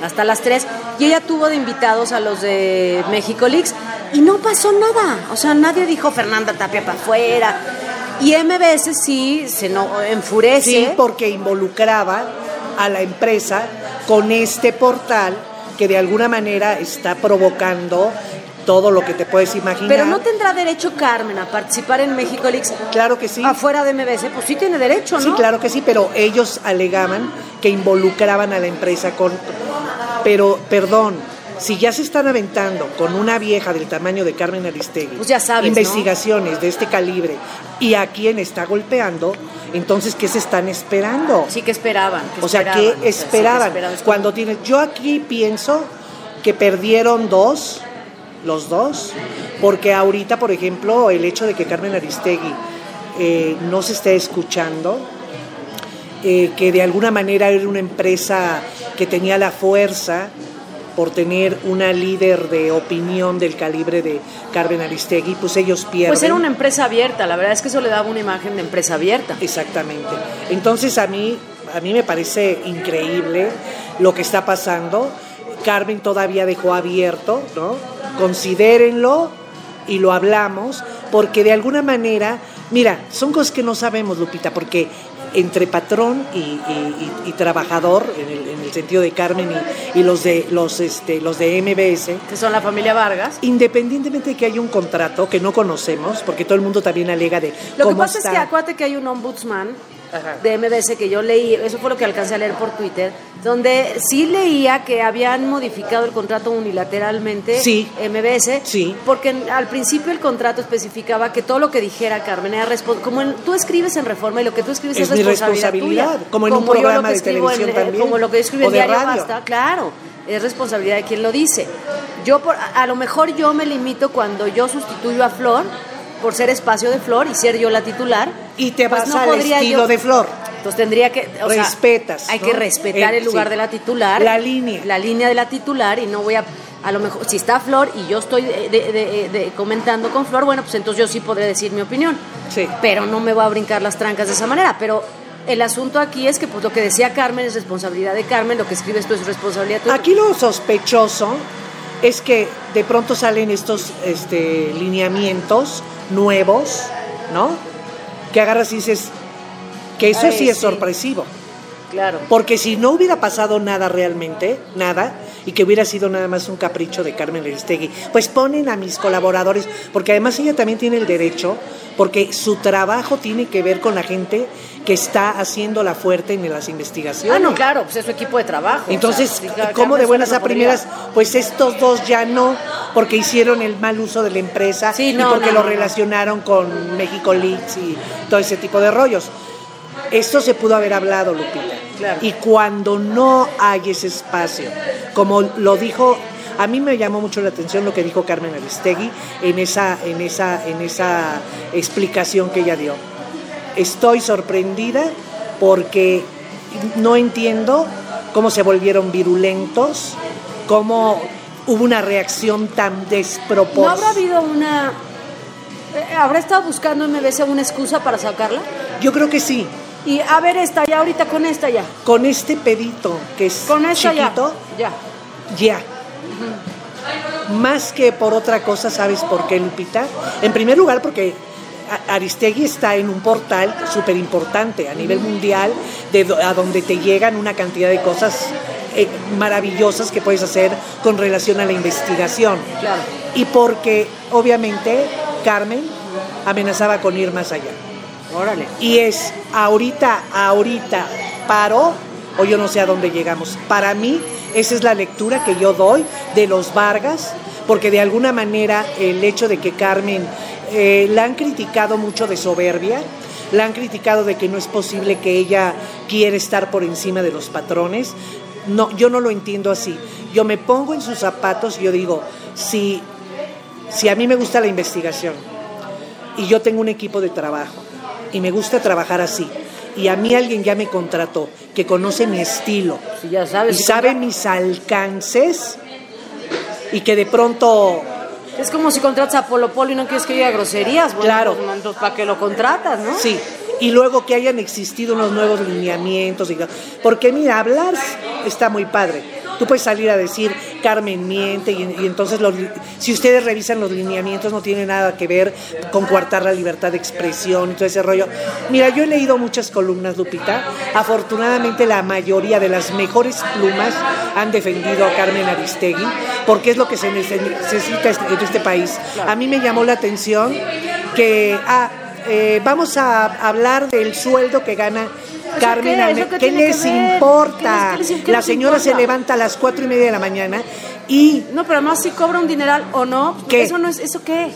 hasta las 3. y ella tuvo de invitados a los de México Leaks y no pasó nada. O sea, nadie dijo Fernanda Tapia para afuera. Y MBS sí se no, enfurece. Sí, porque involucraba a la empresa con este portal que de alguna manera está provocando todo lo que te puedes imaginar. Pero no tendrá derecho Carmen a participar en México Leaks Claro que sí. afuera de MBS. Pues sí tiene derecho, ¿no? Sí, claro que sí, pero ellos alegaban que involucraban a la empresa con... Pero, perdón, si ya se están aventando con una vieja del tamaño de Carmen Aristegui, Pues ya sabes, ¿no? investigaciones de este calibre, y a quien está golpeando, entonces, ¿qué se están esperando? Sí que esperaban. que O sea, esperaban, ¿qué sí que esperaban? esperaban. Cuando tienes, yo aquí pienso que perdieron dos, los dos, porque ahorita, por ejemplo, el hecho de que Carmen Aristegui eh, no se esté escuchando, eh, que de alguna manera era una empresa que tenía la fuerza por tener una líder de opinión del calibre de Carmen Aristegui, pues ellos pierden. Pues era una empresa abierta, la verdad es que eso le daba una imagen de empresa abierta. Exactamente. Entonces a mí, a mí me parece increíble lo que está pasando. Carmen todavía dejó abierto, ¿no? Considérenlo y lo hablamos, porque de alguna manera, mira, son cosas que no sabemos, Lupita, porque entre patrón y, y- y- y trabajador, en el, en el sentido de Carmen y, los de los este, los de MBS, Que son la familia Vargas. independientemente de que haya un contrato que no conocemos, porque todo el mundo también alega de Lo que pasa es que acuérdate que hay un ombudsman Ajá. de MBS que yo leí, eso fue lo que alcancé a leer por Twitter, donde sí leía que habían modificado el contrato unilateralmente Sí. MBS, Sí. porque en- al principio el contrato especificaba que todo lo que dijera Carmen era como en- tú escribes en Reforma y lo que tú escribes es, Es mi responsabilidad, tuya. como en un yo lo programa que de escribo en- televisión eh, también, como lo que yo en Diario radio. Basta, claro, es responsabilidad de quien lo dice. Yo por, a, a lo mejor yo me limito cuando yo sustituyo a Flor por ser espacio de Flor y ser yo la titular. Y te pues vas no al podría estilo yo- de flor. Entonces tendría que o sea, Respetas, hay ¿no? que respetar Eh, el lugar sí. de la titular, La línea. la línea de la titular y no voy a a lo mejor si está Flor y yo estoy de- de- de- de- comentando con Flor, bueno, pues entonces yo sí podré decir mi opinión. Sí. Pero no me voy a brincar las trancas de esa manera, pero el asunto aquí es que pues lo que decía Carmen es responsabilidad de Carmen, lo que escribes tú es responsabilidad tuya. Aquí lo sospechoso es que de pronto salen estos este, lineamientos nuevos, ¿no? Que agarras y dices que eso Ay, sí es sí. sorpresivo. Claro. Porque si no hubiera pasado nada realmente, nada, y que hubiera sido nada más un capricho de Carmen Aristegui, pues ponen a mis colaboradores, porque además ella también tiene el derecho, porque su trabajo tiene que ver con la gente que está haciéndola fuerte en las investigaciones. Ah, no, claro, pues es su equipo de trabajo. Entonces, o sea, sí, claro, ¿cómo de buenas a primeras? Pues estos dos ya no, porque hicieron el mal uso de la empresa Sí, y porque no, lo no. relacionaron con México Leaks y todo ese tipo de rollos. Esto se pudo haber hablado, Lupita. Claro. Y cuando no hay ese espacio, como lo dijo, a mí me llamó mucho la atención lo que dijo Carmen Aristegui en esa, en esa, en esa explicación que ella dio. Estoy sorprendida porque no entiendo cómo se volvieron virulentos, cómo hubo una reacción tan ¿No desproporcionada. habrá habido una... eh, ¿Habrá estado buscando MBC una excusa para sacarla? Yo creo que sí. Y a ver esta ya, ahorita con esta ya. Con este pedito que es Con esta chiquito, ya. Ya. ya. Más que por otra cosa, ¿sabes por qué, Lupita? En primer lugar, porque Aristegui está en un portal súper importante a nivel mundial, de a donde te llegan una cantidad de cosas eh, maravillosas que puedes hacer con relación a la investigación. Claro. Y porque, obviamente, Carmen amenazaba con ir más allá. Órale. Y es ahorita, ahorita paro o yo no sé a dónde llegamos. Para mí, esa es la lectura que yo doy de los Vargas, porque de alguna manera el hecho de que Carmen eh, la han criticado mucho de soberbia, la han criticado de que no es posible que ella quiere estar por encima de los patrones. No, yo no lo entiendo así. Yo me pongo en sus zapatos y yo digo, si a mí me gusta la investigación, y yo tengo un equipo de trabajo y me gusta trabajar así y a mí alguien ya me contrató que conoce mi estilo Si ya sabes. y sabe mis alcances y que de pronto Es como si contratas a Polo Polo y no quieres que diga groserías. Bueno, Claro. pues, ¿para qué lo contratas, no? sí y luego que hayan existido unos nuevos lineamientos y- porque mira hablar está muy padre tú puedes salir a decir Carmen miente y, entonces si ustedes revisan los lineamientos no tiene nada que ver con coartar la libertad de expresión y todo ese rollo. Mira, yo he leído muchas columnas, Lupita. Afortunadamente la mayoría de las mejores plumas han defendido a Carmen Aristegui porque es lo que se nece- necesita este- en este país. A mí me llamó la atención que ah, eh, vamos a hablar del sueldo que gana Carmen qué? Alme- ¿Eso qué ¿Qué tiene les importa? ¿Qué les- qué les- qué La señora se levanta a las cuatro y media de la mañana y No, pero además si cobra un dineral o no, ¿Qué? eso no es, ¿eso qué?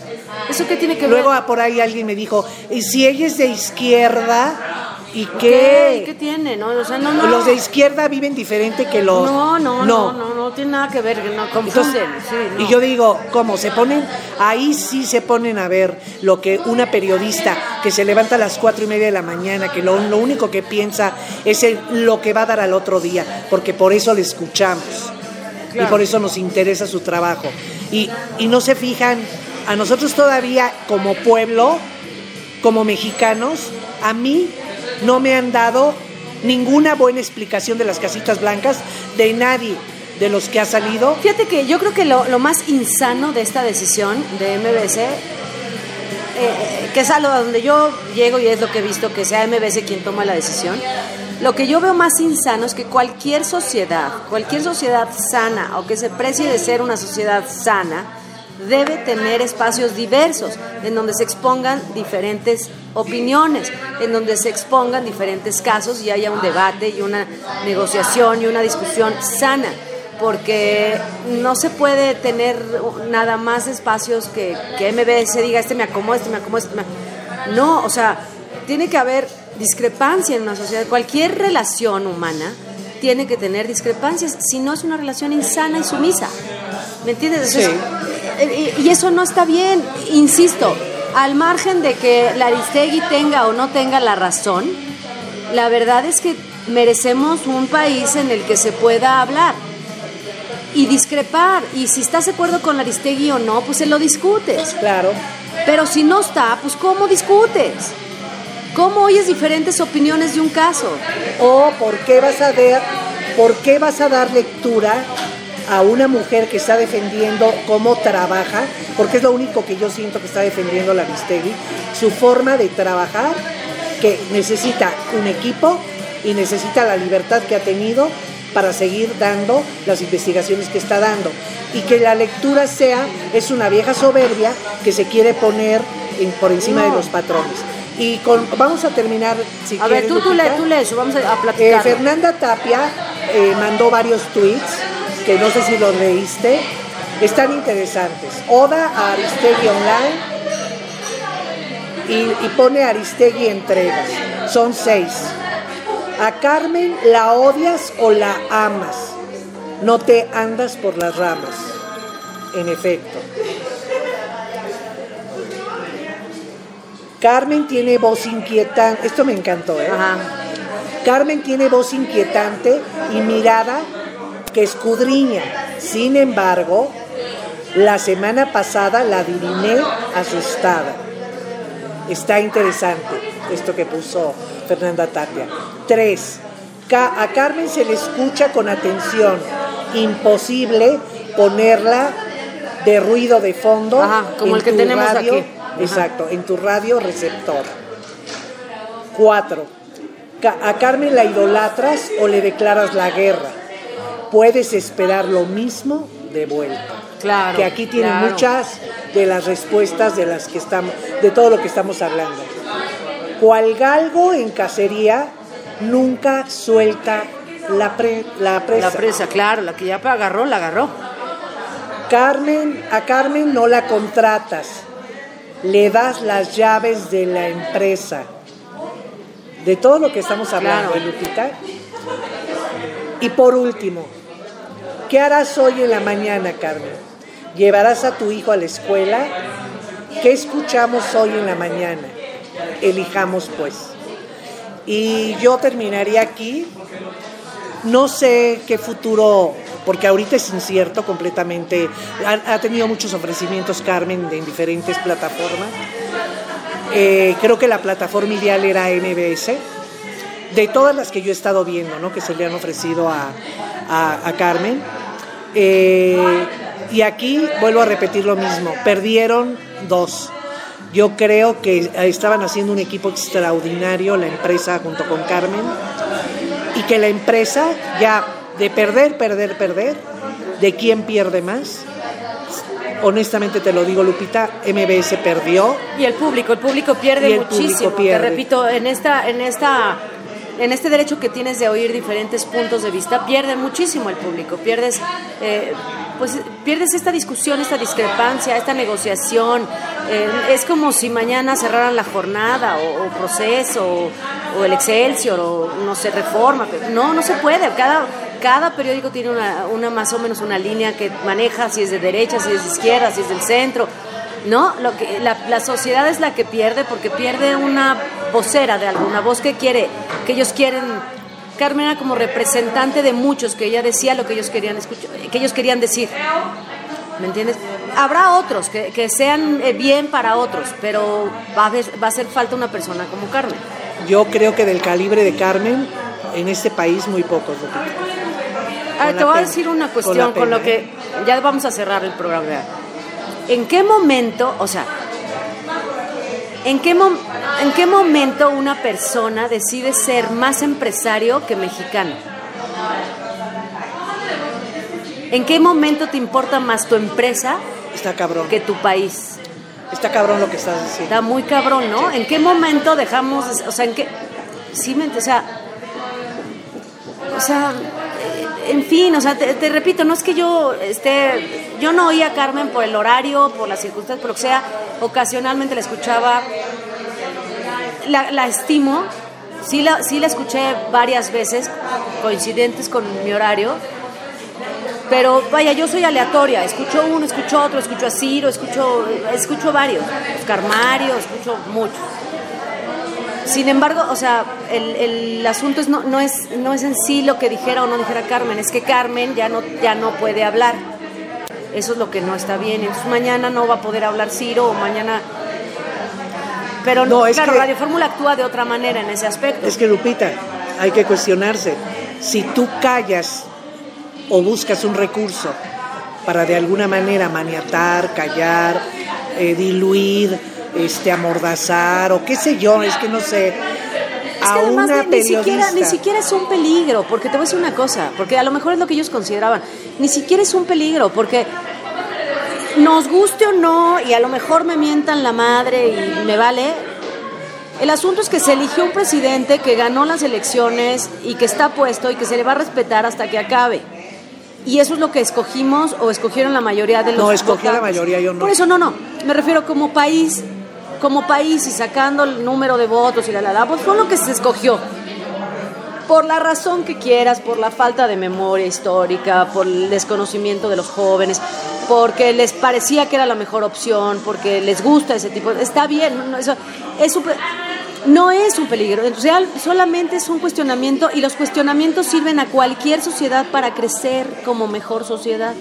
¿Eso qué tiene que luego ver? ah, por ahí alguien me dijo, ¿y si ella es de izquierda? ¿Y ¿Qué? qué? ¿Y qué tiene? No, o sea, no, no. Los de izquierda viven diferente que los... No, no, no, no, no, tiene nada que ver, no Entonces, sí, no. Y yo digo, ¿cómo? Se ponen, ahí sí se ponen a ver lo que una periodista que se levanta a las cuatro y media de la mañana, que lo, lo único que piensa es el- lo que va a dar al otro día, porque por eso le escuchamos y por eso nos interesa su trabajo. Y, y no se fijan, a nosotros todavía como pueblo, como mexicanos, a mí no me han dado ninguna buena explicación de las casitas blancas de nadie de los que ha salido. Fíjate que yo creo que lo, más insano de esta decisión de MBC, eh, que es a donde yo llego y es lo que he visto, que sea MBC quien toma la decisión, lo que yo veo más insano es que cualquier sociedad, cualquier sociedad sana o que se precie de ser una sociedad sana, debe tener espacios diversos en donde se expongan diferentes opiniones, en donde se expongan diferentes casos y haya un debate y una negociación y una discusión sana porque no se puede tener nada más espacios que, que MBS diga, este me acomoda, este me acomoda, este me... No, o sea, tiene que haber discrepancia en una sociedad. Cualquier relación humana tiene que tener discrepancias, si no es una relación insana y sumisa. ¿Me entiendes? Sí. Eh, y eso no está bien, insisto, al margen de que la Aristegui tenga o no tenga la razón, la verdad es que merecemos un país en el que se pueda hablar y discrepar. Y si estás de acuerdo con la Aristegui o no, pues se lo discutes. Claro. Pero si no está, pues ¿cómo discutes? ¿Cómo oyes diferentes opiniones de un caso? O por qué vas a por qué vas a dar lectura a una mujer que está defendiendo cómo trabaja, porque es lo único que yo siento que está defendiendo la Vistegui, su forma de trabajar, que necesita un equipo y necesita la libertad que ha tenido para seguir dando las investigaciones que está dando. Y que la lectura sea, es una vieja soberbia que se quiere poner en- por encima de los patrones. Y con, vamos a terminar, si A ver, tú, lees, tú lees, vamos a, a Eh, platicar. Fernanda Tapia eh, mandó varios tweets, que no sé si los leíste, están interesantes. Oda a Aristegui Online y, y pone Aristegui Entregas. Son seis. A Carmen la odias o la amas. No te andas por las ramas. En efecto. Carmen tiene voz inquietante. Esto me encantó, ¿eh? Ajá. Carmen tiene voz inquietante y mirada que escudriña. Sin embargo, la semana pasada la adiviné asustada. Está interesante esto que puso Fernanda Tapia. Tres, a Carmen se le escucha con atención. Imposible ponerla de ruido de fondo. Ajá, como en el que tu tenemos radio- aquí. Exacto, en tu radio receptor. Cuatro, a Carmen la idolatras o le declaras la guerra. Puedes esperar lo mismo de vuelta. Claro, Que aquí tiene claro. muchas de las respuestas de las que estamos, de todo lo que estamos hablando. Cual galgo en cacería nunca suelta la, pre- la presa. La presa, claro, la que ya agarró, la agarró. Carmen, a Carmen no la contratas, le das las llaves de la empresa. De todo lo que estamos hablando, Claro. ¿eh, Lupita? Y por último, ¿qué harás hoy en la mañana, Carmen? ¿Llevarás a tu hijo a la escuela? ¿Qué escuchamos hoy en la mañana? Elijamos pues. Y yo terminaría aquí. No sé qué futuro, porque ahorita es incierto completamente. Ha, tenido muchos ofrecimientos Carmen en diferentes plataformas. Eh, creo que la plataforma ideal era MBS. De todas las que yo he estado viendo, ¿no? que se le han ofrecido a Carmen. Eh, y aquí vuelvo a repetir lo mismo, perdieron dos. Yo creo que estaban haciendo un equipo extraordinario la empresa junto con Carmen y que la empresa ya de perder, perder, perder, de quién pierde más. Honestamente te lo digo, Lupita, MBS perdió. Y el público, el público pierde el público muchísimo. pierde. Te repito, en esta, en esta, en este derecho que tienes de oír diferentes puntos de vista, pierde muchísimo el público. Pierdes, eh, pues pierdes esta discusión, esta discrepancia, esta negociación. Eh, es como si mañana cerraran la jornada o, o proceso o, el Excelsior o no sé reforma. No, no se puede. Cada cada periódico tiene una, una más o menos una línea que maneja si es de derecha, si es de izquierda, si es del centro. No, lo que la, la sociedad es la que pierde porque pierde una vocera de alguna voz que quiere, que ellos quieren. Carmen era como representante de muchos que ella decía lo que ellos querían escuchar, que ellos querían decir. ¿Me entiendes? Habrá otros que, que sean eh, bien para otros, pero va a, haber- va a hacer falta una persona como Carmen. Yo creo que del calibre de Carmen, en este país muy pocos, Lupita. A ver, Con te voy a decir una Con cuestión con, lo que ¿eh? ya vamos a cerrar el programa. ¿En qué momento, o sea, en qué, en qué momento una persona decide ser más empresario que mexicano? ¿En qué momento te importa más tu empresa Está cabrón. que tu país? Está cabrón lo que estás diciendo. Está muy cabrón, ¿no? ¿En qué momento dejamos, de- o sea, en qué, sí, o sea, o sea, en fin, o sea, te, repito, no es que yo esté, yo no oía a Carmen por el horario, por las circunstancias, por lo que sea, ocasionalmente la escuchaba, la, la estimo, sí la, sí la escuché varias veces, coincidentes con mi horario, pero vaya, yo soy aleatoria, escucho uno, escucho otro, escucho a Ciro, escucho, escucho varios, Oscar Mario, escucho muchos. Sin embargo, o sea, el, el asunto es no, no es no es en sí lo que dijera o no dijera Carmen, es que Carmen ya no ya no puede hablar. Eso es lo que no está bien. Entonces mañana no va a poder hablar Ciro o mañana pero No, es claro, que- Radio Fórmula actúa de otra manera en ese aspecto. Es que Lupita, hay que cuestionarse. Si tú callas o buscas un recurso para de alguna manera maniatar, callar, eh, diluir, este, amordazar o qué sé yo, es que no sé, Es que a además una ni, siquiera, ni siquiera es un peligro, porque te voy a decir una cosa, porque a lo mejor es lo que ellos consideraban, ni siquiera es un peligro, porque nos guste o no, y a lo mejor me mientan la madre y me vale, el asunto es que se eligió un presidente que ganó las elecciones y que está puesto y que se le va a respetar hasta que acabe. Y eso es lo que escogimos o escogieron la mayoría de los No, escogió la mayoría, yo no. Por eso no, no. Me refiero como país, como país y sacando el número de votos y la la la, pues fue lo que se escogió. Por la razón que quieras, por la falta de memoria histórica, por el desconocimiento de los jóvenes, porque les parecía que era la mejor opción, porque les gusta ese tipo. Está bien, no, eso es no es un peligro, real solamente es un cuestionamiento y los cuestionamientos sirven a cualquier sociedad para crecer como mejor sociedad.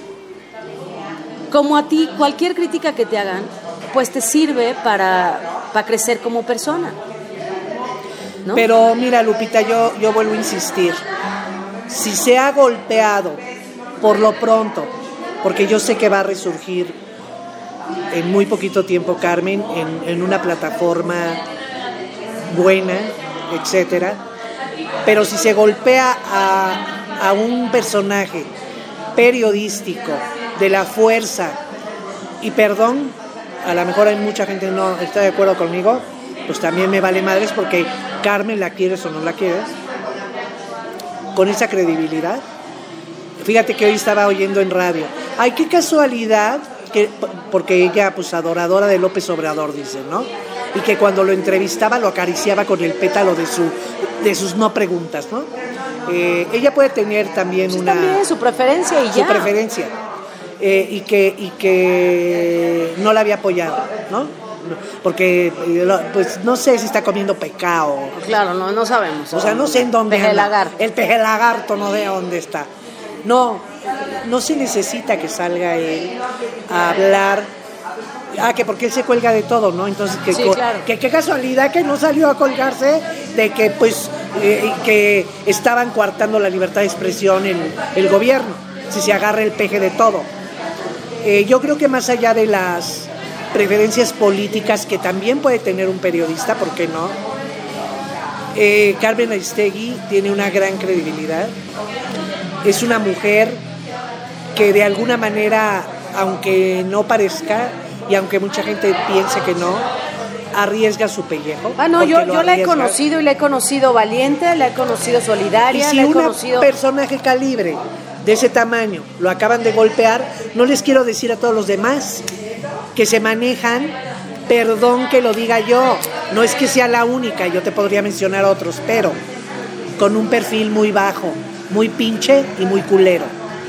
Como a ti, cualquier crítica que te hagan, pues te sirve para, para crecer como persona. ¿no? Pero mira, Lupita, yo, yo vuelvo a insistir. Si se ha golpeado por lo pronto, porque yo sé que va a resurgir en muy poquito tiempo Carmen en, en una plataforma buena, etcétera, pero si se golpea a, a un personaje periodístico de la fuerza y perdón, a lo mejor hay mucha gente que no está de acuerdo conmigo, pues también me vale madres porque Carmen la quieres o no la quieres, con esa credibilidad. Fíjate que hoy estaba oyendo en radio. Ay, qué casualidad, que, porque ella, pues adoradora de López Obrador, dice, ¿no? Y que cuando lo entrevistaba lo acariciaba con el pétalo de, su, de sus no preguntas, ¿no? Eh, ella puede tener también Pues una también su preferencia y su ya. preferencia eh, y que y que no la había apoyado, ¿no? Porque pues no sé si está comiendo pecado, Claro, no, no sabemos. o sea, no sé en dónde Peje anda. lagarto. El peje lagarto no ve dónde está. No, no se necesita que salga él a hablar. Ah, que porque él se cuelga de todo, ¿no? Entonces, que, Sí, co- claro. que qué casualidad que no salió a colgarse de que, pues, eh, que estaban coartando la libertad de expresión el, el gobierno. si se agarra el peje de todo. Eh, yo creo que más allá de las preferencias políticas que también puede tener un periodista, ¿por qué no? Eh, Carmen Aristegui tiene una gran credibilidad. Es una mujer que de alguna manera, aunque no parezca y aunque mucha gente piense que no, arriesga su pellejo. Ah, no, yo, la he conocido y la he conocido valiente, la he conocido Y solidaria, si la he un conocido... personaje calibre de ese tamaño lo acaban de golpear, no les quiero decir a todos los demás que se manejan, perdón que lo diga yo, no es que sea la única, yo te podría mencionar otros, pero con un perfil muy bajo, muy pinche y muy culero.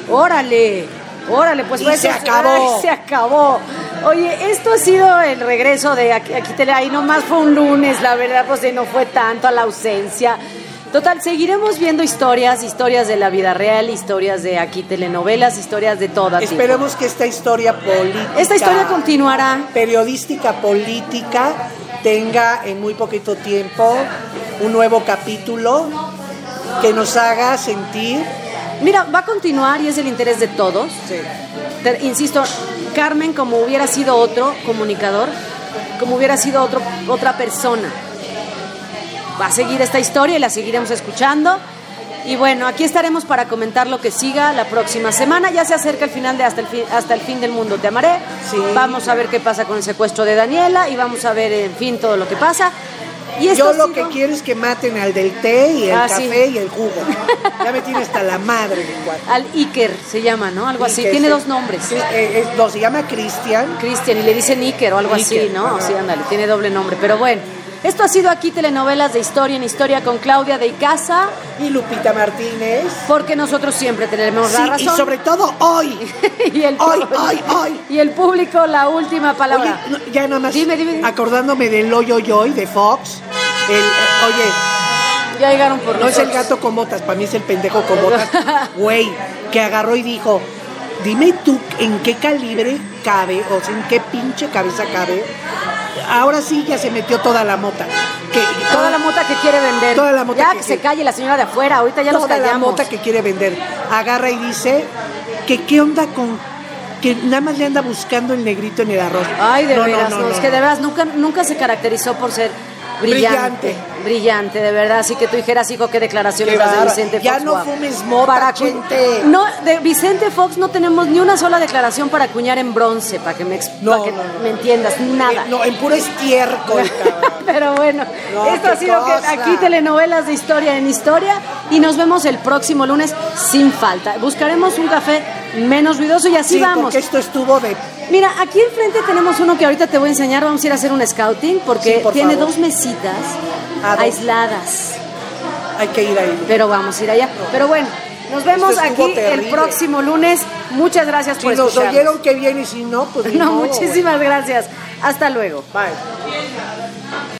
Órale, órale, pues Y pues, se acabó. ay, se acabó. Oye, esto ha sido el regreso de aquí, aquí tele, ahí nomás fue un lunes, la verdad, pues no fue tanto a la ausencia. Total, seguiremos viendo historias, historias de la vida real, historias de aquí telenovelas, historias de todas. tipo. Esperemos que esta historia política, Esta historia continuará. periodística política, tenga en muy poquito tiempo un nuevo capítulo que nos haga sentir Mira, va a continuar y es el interés de todos. Te- insisto, Carmen como hubiera sido otro comunicador, como hubiera sido otro, otra persona. Va a seguir esta historia y la seguiremos escuchando. Y bueno, aquí estaremos para comentar lo que siga la próxima semana. Ya se acerca el final de hasta el fin, hasta el fin del mundo te amaré. Sí. Vamos a ver qué pasa con el secuestro de Daniela y vamos a ver en fin todo lo que pasa. Y Yo lo sido- que quiero es que maten al del té y el Ah, sí. café y el jugo. Ya me tiene hasta la madre cual. al Iker se llama, ¿no? Algo así. Tiene dos nombres. Sí, eh, eh, no, se llama Cristian. Cristian y le dicen Iker o algo así, Iker, ¿no? ajá. Sí, ándale, tiene doble nombre. Pero bueno, esto ha sido aquí telenovelas de historia en historia con Claudia de Icaza, y Lupita Martínez. porque nosotros siempre tenemos Sí, la y razón. sobre todo hoy. y el Hoy, público- hoy, hoy. Y el público la última Oye, palabra. no, ya nada más Dime, dime, dime. acordándome del hoyo yoy de Fox. El, eh, oye, ya llegaron por no es el gato con botas, para mí es el pendejo con botas. Güey, que agarró y dijo, dime tú en qué calibre cabe, o sea, en qué pinche cabeza cabe. Ahora sí ya se metió toda la mota. Que, Toda la mota que quiere vender. Toda la mota ya que que, se quiere. calle la señora de afuera, ahorita ya nos toda la callamos. mota que quiere vender. Agarra y dice que qué onda con que nada más le anda buscando el negrito en el arroz. Ay, de No, veras, no, no, es que de veras nunca, nunca se caracterizó por ser brillante. Brillante, de verdad. Así que tú dijeras, hijo, qué declaraciones Qué las de. Vicente Fox. Ya no fumes mota, gente. No, de Vicente Fox no tenemos ni una sola declaración para acuñar en bronce, para que me, No, para que no, no. me entiendas, nada. Eh, No, en puro estiércol. Pero bueno, No, esto ha sido que aquí telenovelas de historia en historia y nos vemos el próximo lunes sin falta. Buscaremos un café menos ruidoso y así Sí, vamos. porque esto estuvo de Mira, aquí enfrente tenemos uno que ahorita te voy a enseñar. Vamos a ir a hacer un scouting porque Sí, por tiene favor. dos mesitas Ah, aisladas. hay que ir ahí. Pero vamos a ir allá. Pero bueno, nos vemos aquí el próximo lunes. Muchas gracias Si por nos escucharnos. oyeron que bien y si no, pues No, modo, muchísimas gracias. Hasta luego. Bye.